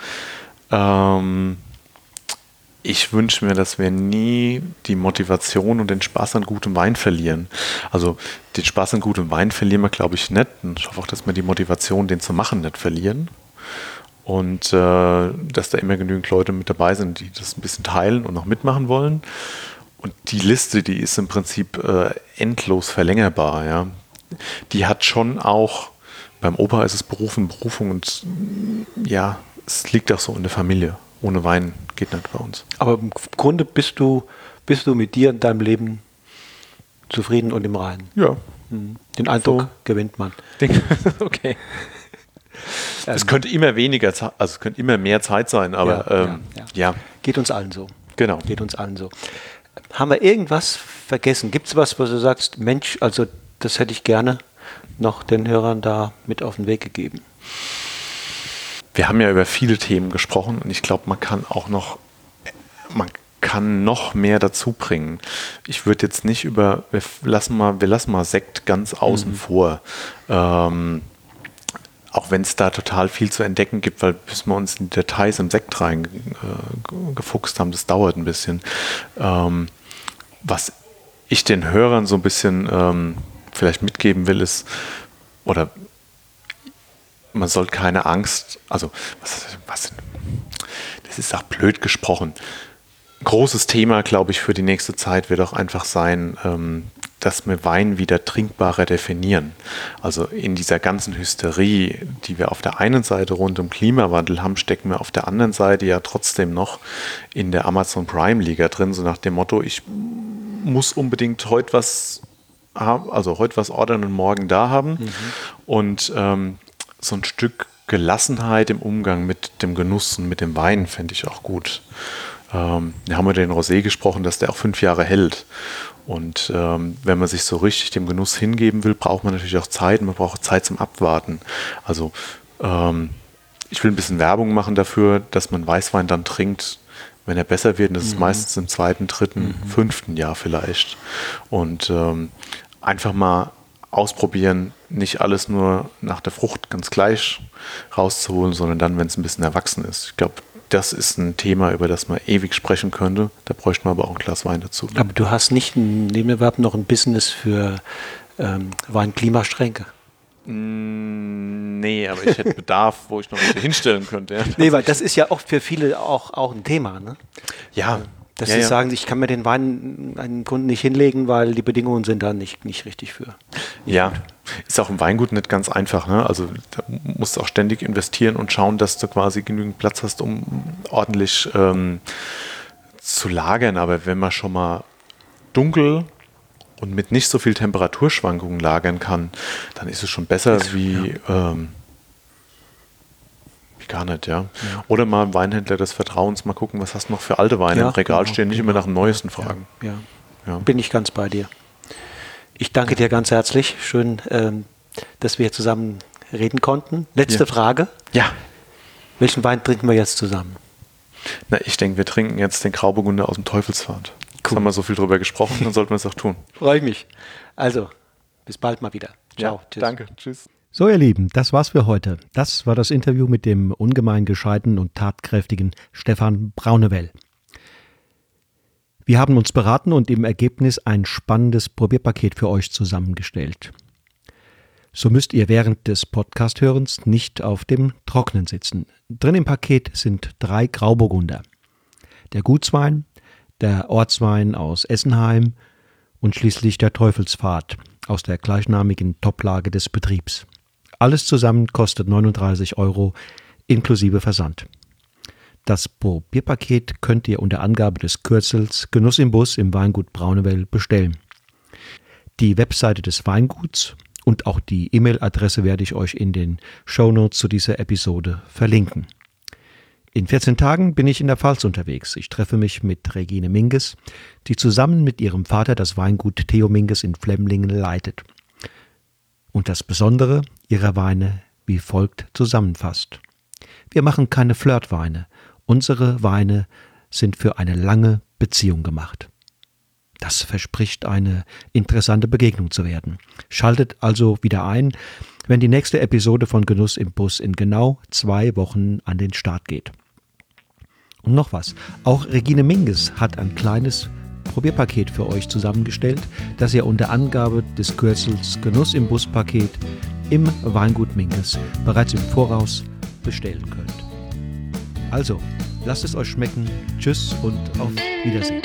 Ähm, ich wünsche mir, dass wir nie die Motivation und den Spaß an gutem Wein verlieren. Also den Spaß an gutem Wein verlieren wir, glaube ich, nicht. Und ich hoffe auch, dass wir die Motivation, den zu machen, nicht verlieren. Und äh, dass da immer genügend Leute mit dabei sind, die das ein bisschen teilen und noch mitmachen wollen. Und die Liste, die ist im Prinzip äh, endlos verlängerbar. Ja. Die hat schon auch, beim Opa ist es Beruf und Berufung und ja, es liegt auch so in der Familie ohne Wein geht nicht bei uns. Aber im Grunde bist du, bist du mit dir in deinem Leben zufrieden und im Reinen. Ja. Mhm. Den Eindruck so. gewinnt man. okay. Es ähm, könnte immer weniger, also es könnte immer mehr Zeit sein, aber ja, ähm, ja, ja. ja. Geht uns allen so. Genau. Geht uns allen so. Haben wir irgendwas vergessen? Gibt es was, wo du sagst, Mensch, also das hätte ich gerne noch den Hörern da mit auf den Weg gegeben? Wir haben ja über viele Themen gesprochen und ich glaube, man kann auch noch, man kann noch mehr dazu bringen. Ich würde jetzt nicht über, wir lassen mal, wir lassen mal Sekt ganz außen mhm. vor. Ähm, auch wenn es da total viel zu entdecken gibt, weil bis wir uns in Details im Sekt reingefuchst äh, haben, das dauert ein bisschen. Ähm, was ich den Hörern so ein bisschen ähm, vielleicht mitgeben will, ist, oder man soll keine Angst, also was, was, das ist auch blöd gesprochen. Großes Thema, glaube ich, für die nächste Zeit wird auch einfach sein, ähm, dass wir Wein wieder trinkbarer definieren. Also in dieser ganzen Hysterie, die wir auf der einen Seite rund um Klimawandel haben, stecken wir auf der anderen Seite ja trotzdem noch in der Amazon Prime Liga drin, so nach dem Motto, ich muss unbedingt heute was haben, also heute was ordern und morgen da haben. Mhm. Und ähm, so ein Stück Gelassenheit im Umgang mit dem Genuss und mit dem Wein fände ich auch gut. Ähm, wir haben über den Rosé gesprochen, dass der auch fünf Jahre hält. Und ähm, wenn man sich so richtig dem Genuss hingeben will, braucht man natürlich auch Zeit. Man braucht Zeit zum Abwarten. Also ähm, ich will ein bisschen Werbung machen dafür, dass man Weißwein dann trinkt, wenn er besser wird. Und das mhm. ist meistens im zweiten, dritten, mhm. fünften Jahr vielleicht. Und ähm, einfach mal ausprobieren, nicht alles nur nach der Frucht ganz gleich rauszuholen, sondern dann, wenn es ein bisschen erwachsen ist. Ich glaube, das ist ein Thema, über das man ewig sprechen könnte. Da bräuchte man aber auch ein Glas Wein dazu. Aber du hast nicht ein Nebenerwerb noch ein Business für ähm, Weinklimastränke? Mm, nee, aber ich hätte Bedarf, wo ich noch welche hinstellen könnte. Ja. Nee, weil das ist ja auch für viele auch, auch ein Thema. Ne? Ja, dass ja, sie ja. sagen, ich kann mir den Wein einen Kunden nicht hinlegen, weil die Bedingungen sind da nicht, nicht richtig für. Ja, ist auch im Weingut nicht ganz einfach. Ne? Also da musst du auch ständig investieren und schauen, dass du quasi genügend Platz hast, um ordentlich ähm, zu lagern. Aber wenn man schon mal dunkel und mit nicht so viel Temperaturschwankungen lagern kann, dann ist es schon besser wie... Ja. Ähm, gar nicht, ja. ja. Oder mal Weinhändler des Vertrauens, mal gucken, was hast du noch für alte Weine ja, im Regal genau, stehen, nicht genau. immer nach dem Neuesten fragen. Ja, ja, Bin ich ganz bei dir. Ich danke dir ganz herzlich. Schön, ähm, dass wir hier zusammen reden konnten. Letzte Frage. Ja. Welchen Wein trinken wir jetzt zusammen? Na, ich denke, wir trinken jetzt den Grauburgunder aus dem Teufelsfahrt. Cool. Jetzt haben wir so viel drüber gesprochen, dann sollten wir es auch tun. Freue ich mich. Also, bis bald mal wieder. Ciao. Ja, danke. Tschüss. So, ihr Lieben, das war's für heute. Das war das Interview mit dem ungemein gescheiten und tatkräftigen Stefan Braunewell. Wir haben uns beraten und im Ergebnis ein spannendes Probierpaket für euch zusammengestellt. So müsst ihr während des Podcast-Hörens nicht auf dem Trocknen sitzen. Drin im Paket sind drei Grauburgunder. Der Gutswein, der Ortswein aus Essenheim und schließlich der Teufelspfad aus der gleichnamigen Toplage des Betriebs. Alles zusammen kostet 39 Euro inklusive Versand. Das Probierpaket könnt ihr unter Angabe des Kürzels Genuss im Bus im Weingut Braunewell bestellen. Die Webseite des Weinguts und auch die E-Mail-Adresse werde ich euch in den Shownotes zu dieser Episode verlinken. In 14 Tagen bin ich in der Pfalz unterwegs. Ich treffe mich mit Regine Minges, die zusammen mit ihrem Vater das Weingut Theo Minges in Flemlingen leitet und das Besondere ihrer Weine wie folgt zusammenfasst. Wir machen keine Flirtweine. Unsere Weine sind für eine lange Beziehung gemacht. Das verspricht eine interessante Begegnung zu werden. Schaltet also wieder ein, wenn die nächste Episode von Genuss im Bus in genau zwei Wochen an den Start geht. Und noch was. Auch Regine Minges hat ein kleines Probierpaket für euch zusammengestellt, das ihr unter Angabe des Kürzels Genuss im Buspaket im Weingut Minges bereits im Voraus bestellen könnt. Also, lasst es euch schmecken. Tschüss und auf Wiedersehen.